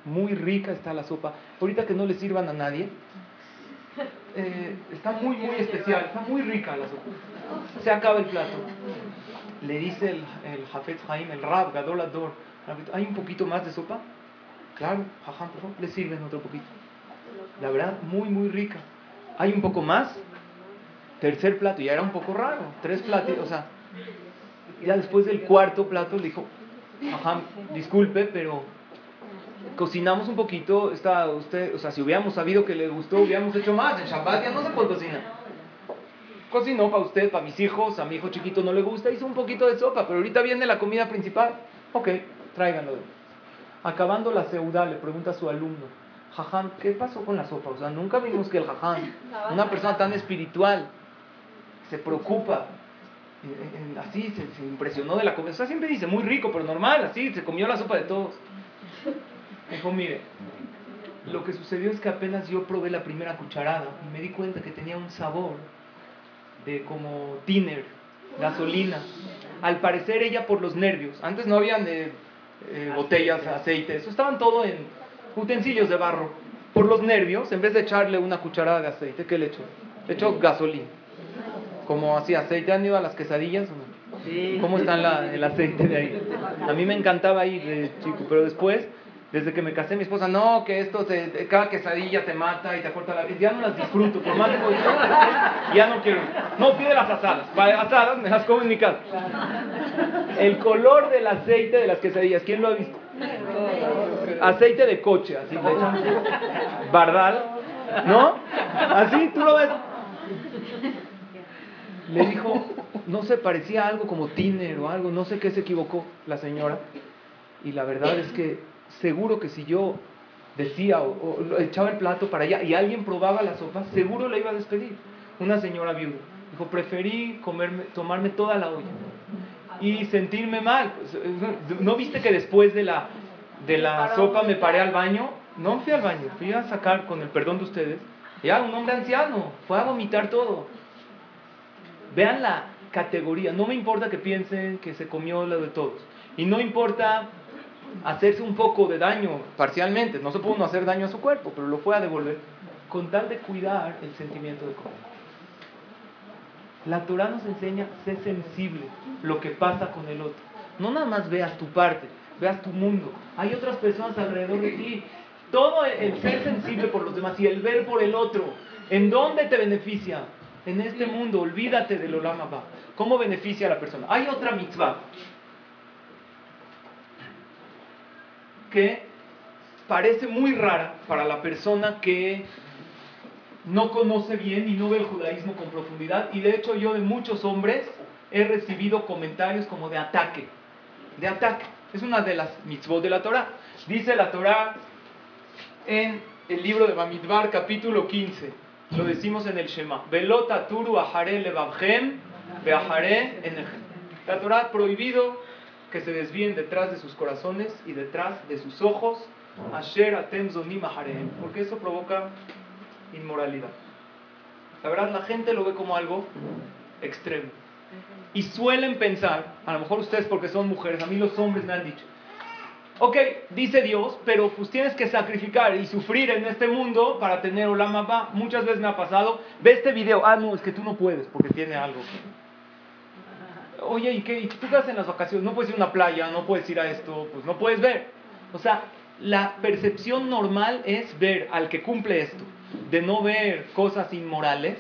muy rica está la sopa. Ahorita que no le sirvan a nadie, eh, está muy, muy especial, está muy rica la sopa. Se acaba el plato. Le dice el, el Jafet Haim, el Rab, Gadol Ador, ¿hay un poquito más de sopa? Claro, jajam, por favor, le sirven otro poquito. La verdad, muy, muy rica. ¿Hay un poco más? Tercer plato, ya era un poco raro. Tres platos, o sea, ya después del cuarto plato le dijo, jajam, disculpe, pero cocinamos un poquito, está usted, o sea, si hubiéramos sabido que le gustó, hubiéramos hecho más. En Shabbat ya no se puede cocinar. Cocinó para usted, para mis hijos, a mi hijo chiquito no le gusta, hizo un poquito de sopa, pero ahorita viene la comida principal. Ok, tráiganlo. Acabando la seudá, le pregunta a su alumno, Jajam, ¿qué pasó con la sopa? O sea, nunca vimos que el Jajam, una persona tan espiritual, se preocupa, así se, se, impresionó de la comida. O sea, siempre dice, muy rico, pero normal, así, se comió la sopa de todos. Dijo, mire, lo que sucedió es que apenas yo probé la primera cucharada y me di cuenta que tenía un sabor de como tiner, gasolina. Al parecer ella por los nervios. Antes no habían eh, eh, botellas, aceite, eso estaban todo en utensilios de barro. Por los nervios, en vez de echarle una cucharada de aceite, ¿qué le echó? Le echó gasolina. Como así aceite. ¿Han ido a las quesadillas ¿Cómo está el aceite de ahí? A mí me encantaba ir de chico, pero después desde que me casé, mi esposa, no, que esto, se, cada quesadilla te mata y te acorta la vida. Ya no las disfruto, por más de ya no quiero. No, pide las asadas. Para asadas me las como en mi casa. El color del aceite de las quesadillas, ¿quién lo ha visto? Aceite de coche, así le echan. Bardal, ¿no? Así, tú lo ves. Le dijo, no sé, parecía algo como tiner o algo, no sé qué se equivocó la señora. Y la verdad es que seguro que si yo decía o, echaba el plato para allá y alguien probaba la sopa, seguro le iba a despedir. Una señora viuda dijo, preferí comerme, tomarme toda la olla y sentirme mal. Pues, ¿No viste que después de la, de la sopa me paré al baño? No fui al baño, fui a sacar, con el perdón de ustedes, ya un hombre anciano, fue a vomitar todo. Vean la categoría, no me importa que piensen que se comió lo de todos. Y no importa hacerse un poco de daño parcialmente, no se pudo no hacer daño a su cuerpo, pero lo fue a devolver con tal de cuidar el sentimiento de comer. La Torah nos enseña, sé sensible lo que pasa con el otro. No nada más veas tu parte. veas tu mundo. Hay otras personas alrededor de ti. Todo el ser sensible por los demás y el ver por el otro. ¿En dónde te beneficia? En este mundo. Olvídate del Olam Abba. ¿Cómo beneficia a la persona? Hay otra mitzvah que parece muy rara para la persona que no conoce bien y no ve el judaísmo con profundidad. Y de hecho yo de muchos hombres he recibido comentarios como de ataque. De ataque. Es una de las mitzvot de la Torah. Dice la Torah en el libro de Bamidbar, capítulo 15. Lo decimos en el Shema. Velota turu ahare beahare enechem. La Torah prohibido que se desvíen detrás de sus corazones y detrás de sus ojos. Asher atem zonim Porque eso provoca inmoralidad. La verdad, la gente lo ve como algo extremo. Y suelen pensar, a lo mejor ustedes porque son mujeres, a mí los hombres me han dicho, ok, dice Dios, pero pues tienes que sacrificar y sufrir en este mundo para tener Olam. Muchas veces me ha pasado, ve este video, ah, no, es que tú no puedes porque tiene algo. Oye, ¿y qué? ¿Y tú qué haces en las vacaciones? No puedes ir a una playa, no puedes ir a esto, pues no puedes ver. O sea, la percepción normal es ver al que cumple esto, de no ver cosas inmorales,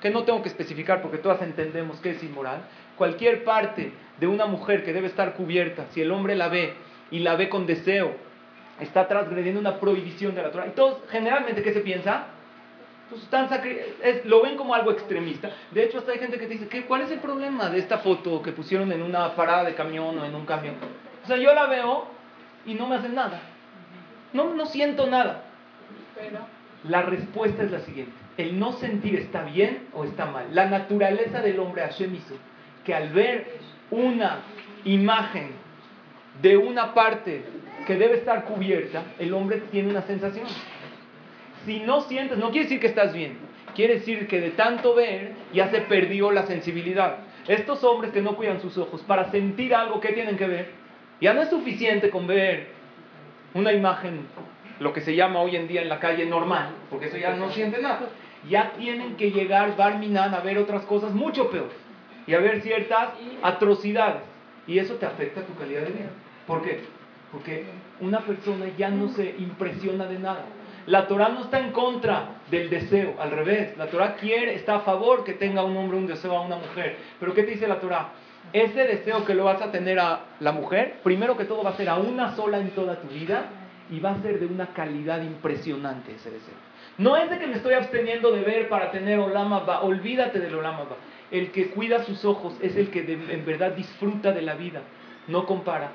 que no tengo que especificar porque todas entendemos que es inmoral, cualquier parte de una mujer que debe estar cubierta, si el hombre la ve y la ve con deseo, está transgrediendo una prohibición de la Torah. Y todos, generalmente, ¿qué se piensa? Pues están es, lo ven como algo extremista. De hecho, hasta hay gente que te dice, ¿qué, ¿cuál es el problema de esta foto que pusieron en una parada de camión o en un camión? O sea, yo la veo y no me hacen nada. No, no siento nada. La respuesta es la siguiente. El no sentir está bien o está mal. La naturaleza del hombre Hashem hizo que al ver una imagen de una parte que debe estar cubierta, el hombre tiene una sensación. Si no sientes, no quiere decir que estás bien. Quiere decir que de tanto ver ya se perdió la sensibilidad. Estos hombres que no cuidan sus ojos, para sentir algo, ¿qué tienen que ver? Ya no es suficiente con ver una imagen, lo que se llama hoy en día en la calle normal, porque eso ya no siente nada. Ya tienen que llegar Barminan a ver otras cosas mucho peor y a ver ciertas atrocidades. Y eso te afecta a tu calidad de vida. ¿Por qué? Porque una persona ya no se impresiona de nada. La Torah no está en contra del deseo, al revés. La Torah quiere, está a favor que tenga un hombre un deseo a una mujer. Pero ¿qué te dice la Torah? ese deseo que lo vas a tener a la mujer, primero que todo va a ser a una sola en toda tu vida y va a ser de una calidad impresionante ese deseo. No es de que me estoy absteniendo de ver para tener olama olvídate del olama. El que cuida sus ojos es el que en verdad disfruta de la vida, no compara.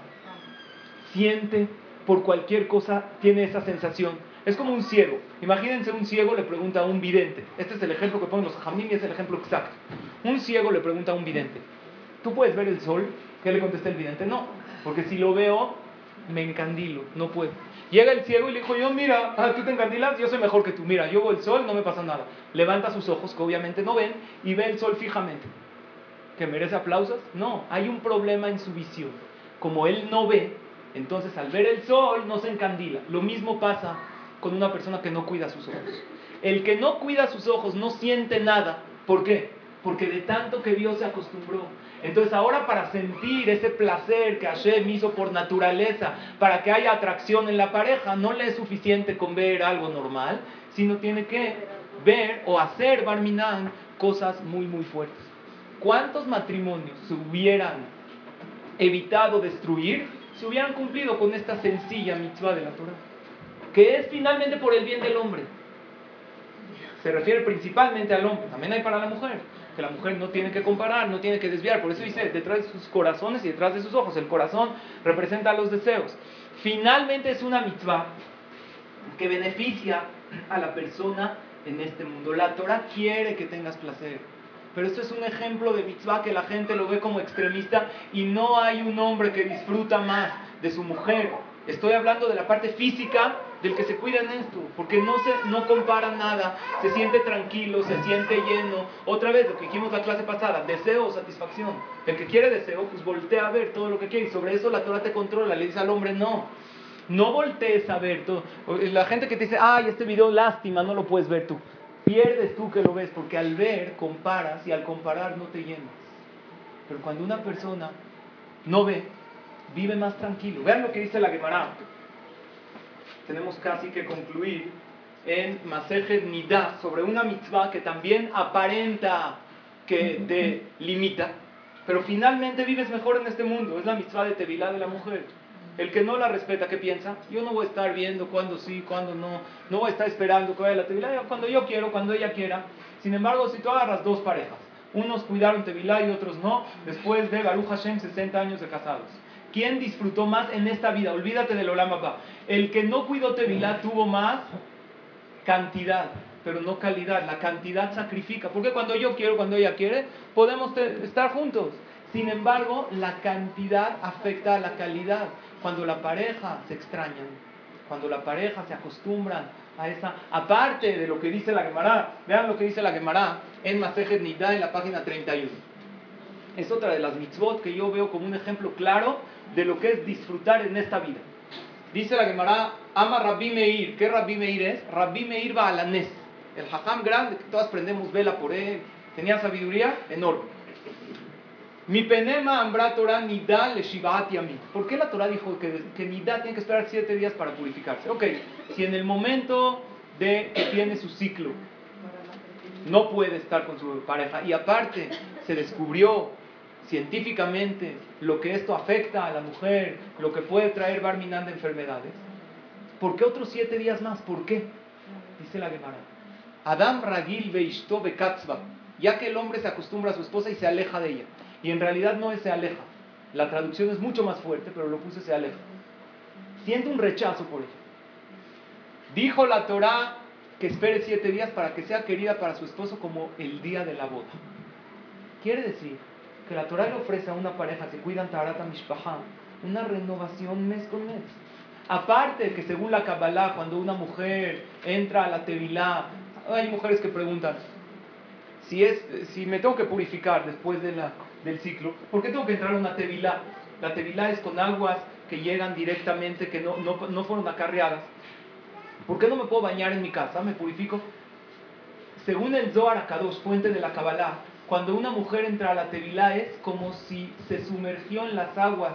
Siente por cualquier cosa, tiene esa sensación. Es como un ciego. Imagínense un ciego le pregunta a un vidente. Este es el ejemplo que ponen los jamim es el ejemplo exacto. Un ciego le pregunta a un vidente. ¿tú puedes ver el sol? ¿Qué le contesta el vidente? No, porque si lo veo, me encandilo, no puedo. Llega el ciego y le dijo, yo mira, ah, tú te encandilas, yo soy mejor que tú, mira, yo veo el sol, no me pasa nada. Levanta sus ojos, que obviamente no ven, y ve el sol fijamente. ¿Que merece aplausos? No, hay un problema en su visión. Como él no ve, entonces al ver el sol no se encandila. Lo mismo pasa con una persona que no cuida sus ojos. El que no cuida sus ojos no siente nada. ¿Por qué? Porque de tanto que vio se acostumbró. Entonces ahora para sentir ese placer que Hashem hizo por naturaleza, para que haya atracción en la pareja, no le es suficiente con ver algo normal, sino tiene que ver o hacer Barminan cosas muy muy fuertes. ¿Cuántos matrimonios se hubieran evitado destruir si hubieran cumplido con esta sencilla mitzvah de la Torah? Que es finalmente por el bien del hombre. Se refiere principalmente al hombre, también hay para la mujer que la mujer no tiene que comparar, no tiene que desviar. Por eso dice, detrás de sus corazones y detrás de sus ojos. El corazón representa los deseos. Finalmente es una mitzvah que beneficia a la persona en este mundo. La Torah quiere que tengas placer. Pero esto es un ejemplo de mitzvah que la gente lo ve como extremista y no hay un hombre que disfruta más de su mujer. Estoy hablando de la parte física del que se cuida en esto, porque no, se, no compara nada, se siente tranquilo, se siente lleno. Otra vez, lo que dijimos la clase pasada, deseo o satisfacción. El que quiere deseo, pues voltea a ver todo lo que quiere y sobre eso la Torah te controla, le dice al hombre, no. No voltees a ver todo. La gente que te dice, ay, este video lástima, no lo puedes ver tú. Pierdes tú que lo ves, porque al ver comparas y al comparar no te llenas. Pero cuando una persona no ve, vive más tranquilo. Vean lo que dice la Gemara. Tenemos casi que concluir en Masejet sobre una mitzvah que también aparenta que te limita, pero finalmente vives mejor en este mundo. Es la mitzvah de Tevilá de la mujer. El que no la respeta, ¿qué piensa? Yo no voy a estar viendo cuándo sí, cuándo no. No voy a estar esperando que vaya la Tevilá. Cuando yo quiero, cuando ella quiera. Sin embargo, si tú agarras dos parejas, unos cuidaron Tevilá y otros no, después de Baruch Hashem 60 años de casados. ¿Quién disfrutó más en esta vida? Olvídate del Olam Abba. El que no cuidó Tevilá tuvo más cantidad, pero no calidad. La cantidad sacrifica. Porque cuando yo quiero, cuando ella quiere, podemos estar juntos. Sin embargo, la cantidad afecta a la calidad. Cuando la pareja se extrañan, cuando la pareja se acostumbran a esa, aparte de lo que dice la Gemara, vean lo que dice la Gemara en Masejet Nida en la página 31. Es otra de las mitzvot que yo veo como un ejemplo claro de lo que es disfrutar en esta vida. Dice la Gemara, ama Rabbi Meir. ¿Qué Rabbi Meir es? Rabbi Meir va a la Nes. El hajam grande, que todas prendemos vela por él. Tenía sabiduría enorme. Mi penema ambra Torah nida le. ¿Por qué la Torah dijo que, que nida tiene que esperar siete días para purificarse? Ok, si en el momento de que tiene su ciclo no puede estar con su pareja y aparte se descubrió científicamente lo que esto afecta a la mujer, lo que puede traer barminan de enfermedades, ¿por qué otros siete días más? ¿Por qué? Dice la Gemara. Adam ragil veishto bekatzva, ya que el hombre se acostumbra a su esposa y se aleja de ella. Y en realidad no es se aleja. La traducción es mucho más fuerte, pero lo puse se aleja. Siente un rechazo por ella. Dijo la Torah que espere siete días para que sea querida para su esposo como el día de la boda. Quiere decir que la Torah le ofrece a una pareja que cuidan Tarata Mishpaha una renovación mes con mes. Aparte que según la Kabbalah, cuando una mujer entra a la Tevilá, hay mujeres que preguntan, si, es, si me tengo que purificar después de la, del ciclo, ¿por qué tengo que entrar a una tevilá? La tevilá es con aguas que llegan directamente, que no, no, no fueron acarreadas. ¿Por qué no me puedo bañar en mi casa? ¿Me purifico? Según el Zohar Akadosh, fuente de la Kabbalah, cuando una mujer entra a la tevilá es como si se sumergió en las aguas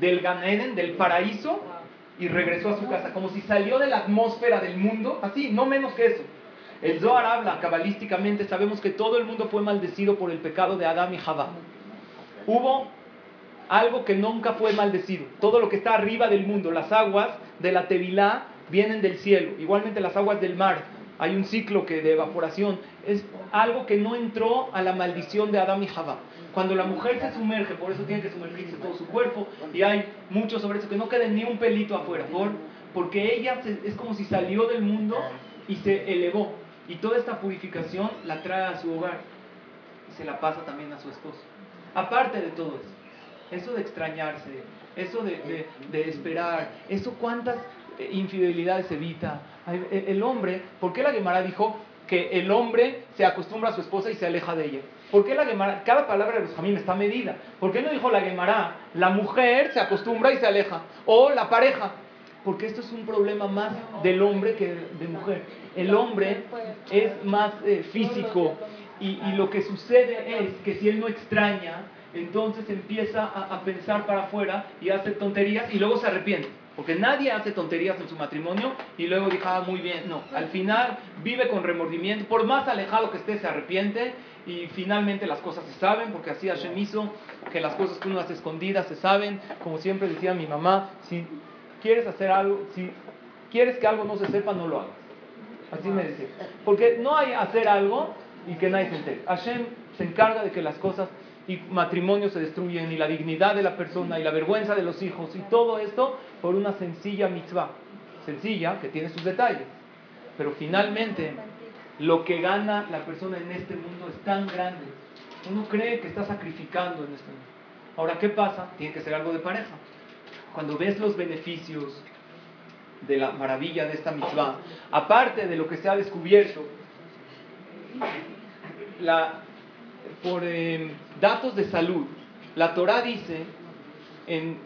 del Ganeden, del paraíso, y regresó a su casa, como si salió de la atmósfera del mundo, así, no menos que eso. El Zohar habla cabalísticamente, sabemos que todo el mundo fue maldecido por el pecado de Adán y Jabá. Hubo algo que nunca fue maldecido. Todo lo que está arriba del mundo, las aguas de la Tevilá vienen del cielo, igualmente las aguas del mar. Hay un ciclo que de evaporación. Es algo que no entró a la maldición de Adán y Jabá. Cuando la mujer se sumerge, por eso tiene que sumergirse todo su cuerpo, y hay mucho sobre eso, que no quede ni un pelito afuera, por, porque ella es como si salió del mundo y se elevó. Y toda esta purificación la trae a su hogar y se la pasa también a su esposo. Aparte de todo eso, eso de extrañarse, eso de, esperar, eso cuántas eh, infidelidades evita. El hombre, ¿por qué la Gemara dijo que el hombre se acostumbra a su esposa y se aleja de ella? ¿Por qué la Gemara, cada palabra de los jamín está medida? ¿Por qué no dijo la Gemara, la mujer se acostumbra y se aleja? O la pareja. Porque esto es un problema más del hombre que de mujer el hombre es más eh, físico y, lo que sucede es que si él no extraña, entonces empieza a, pensar para afuera y hace tonterías y luego se arrepiente. Porque nadie hace tonterías en su matrimonio y luego dice, ah, muy bien. No, al final vive con remordimiento. Por más alejado que esté, se arrepiente y finalmente las cosas se saben, porque así Hashem hizo que las cosas que uno hace escondidas se saben. Como siempre decía mi mamá, si quieres hacer algo, si quieres que algo no se sepa, no lo hagas. Así me decía. Porque no hay hacer algo y que nadie se entere. Hashem se encarga de que las cosas y matrimonios se destruyen y la dignidad de la persona y la vergüenza de los hijos y todo esto por una sencilla mitzvah. Sencilla, que tiene sus detalles. Pero finalmente, lo que gana la persona en este mundo es tan grande. Uno cree que está sacrificando en este mundo. Ahora, ¿qué pasa? Tiene que ser algo de pareja. Cuando ves los beneficios, de la maravilla de esta mitzvah, aparte de lo que se ha descubierto, la, por em, datos de salud, la Torah dice en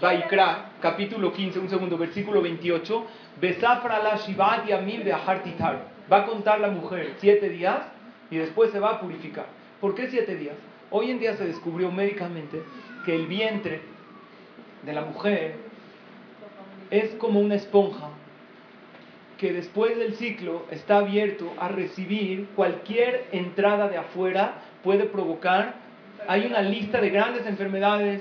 Baikra, capítulo 15, un segundo, versículo 28, Va a contar la mujer siete días y después se va a purificar. ¿Por qué siete días? Hoy en día se descubrió médicamente que el vientre de la mujer es como una esponja que después del ciclo está abierto a recibir cualquier entrada de afuera, puede provocar, hay una lista de grandes enfermedades,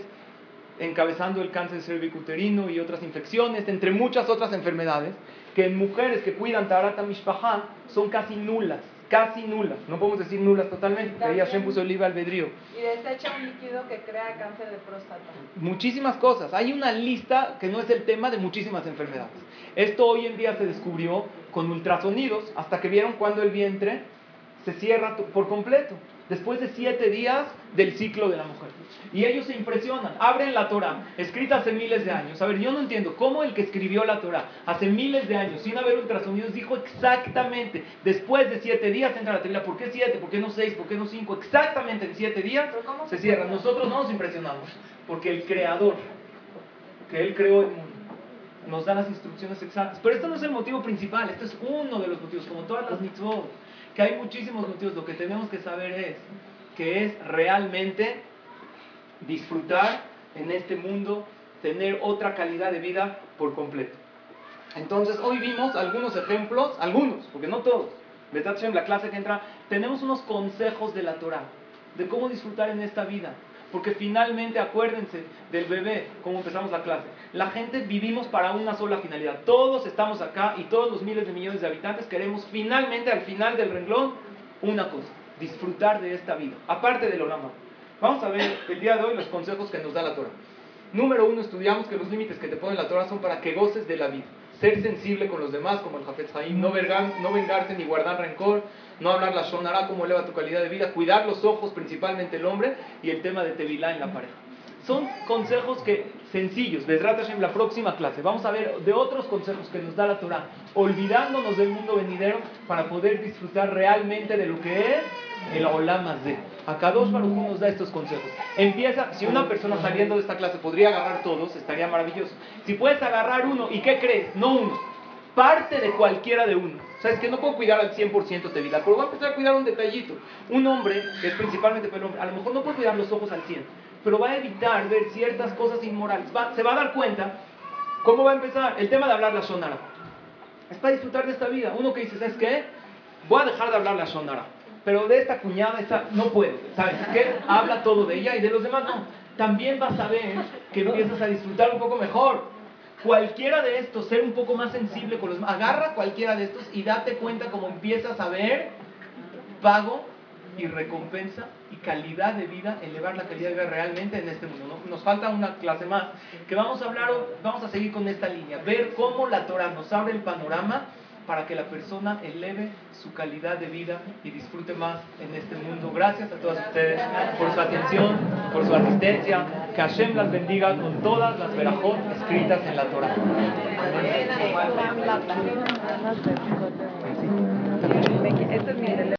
encabezando el cáncer cervicuterino y otras infecciones, entre muchas otras enfermedades, que en mujeres que cuidan Tarata Mishpaha son casi nulas, casi nulas, no podemos decir nulas totalmente, porque ahí Hashem puso el libre albedrío. Y desecha un líquido que crea cáncer de próstata. Muchísimas cosas, hay una lista que no es el tema de muchísimas enfermedades. Esto hoy en día se descubrió con ultrasonidos hasta que vieron cuando el vientre se cierra por completo después de siete días del ciclo de la mujer. Y ellos se impresionan, abren la Torah, escrita hace miles de años. A ver, yo no entiendo cómo el que escribió la Torah hace miles de años, sin haber ultrasonidos, dijo exactamente, después de siete días entra la Torah. ¿Por qué siete? ¿Por qué no seis? ¿Por qué no cinco? Exactamente en siete días se cierra. Nosotros no nos impresionamos, porque el creador, que él creó el mundo, nos da las instrucciones exactas. Pero esto no es el motivo principal, esto es uno de los motivos, como todas las mitzvot que hay muchísimos motivos. Lo que tenemos que saber es que es realmente disfrutar en este mundo, tener otra calidad de vida por completo. Entonces, hoy vimos algunos ejemplos, algunos, porque no todos. la clase que entra, tenemos unos consejos de la Torah, de cómo disfrutar en esta vida. Porque finalmente, acuérdense del bebé, como empezamos la clase. La gente vivimos para una sola finalidad. Todos estamos acá y todos los miles de millones de habitantes queremos finalmente, al final del renglón, una cosa. Disfrutar de esta vida. Aparte del Olama. Vamos a ver el día de hoy los consejos que nos da la Torah. Número uno, estudiamos que los límites que te pone la Torah son para que goces de la vida. Ser sensible con los demás, como el Jafet Haim, no, no vengarse ni guardar rencor, no hablar la shonara, cómo eleva tu calidad de vida, cuidar los ojos, principalmente el hombre, y el tema de tevilá en la pareja. Son consejos que sencillos, en la próxima clase. Vamos a ver de otros consejos que nos da la Torah, olvidándonos del mundo venidero para poder disfrutar realmente de lo que es el Olam. Acá dos Baruj nos da estos consejos. Empieza, si una persona saliendo de esta clase podría agarrar todos, estaría maravilloso. Si puedes agarrar uno, ¿y qué crees? No uno, parte de cualquiera de uno. Sabes que no puedo cuidar al 100% vida, pero voy a empezar a cuidar un detallito. Un hombre, que es principalmente para el hombre, a lo mejor no puede cuidar los ojos al 100, pero va a evitar ver ciertas cosas inmorales. se va a dar cuenta cómo va a empezar el tema de hablar la sonara. Es para disfrutar de esta vida. Uno que dice, ¿sabes qué? Voy a dejar de hablar la sonara, pero de esta cuñada esta, no puedo. ¿Sabes qué? Habla todo de ella y de los demás no. También vas a ver que empiezas a disfrutar un poco mejor cualquiera de estos, ser un poco más sensible con los agarra cualquiera de estos y date cuenta cómo empiezas a ver pago y recompensa y calidad de vida, elevar la calidad de vida realmente en este mundo. Nos falta una clase más que vamos a hablar, vamos a seguir con esta línea, ver cómo la Torah nos abre el panorama para que la persona eleve su calidad de vida y disfrute más en este mundo. Gracias a todos ustedes por su atención, por su asistencia. Que Hashem las bendiga con todas las verajot escritas en la Torah. Este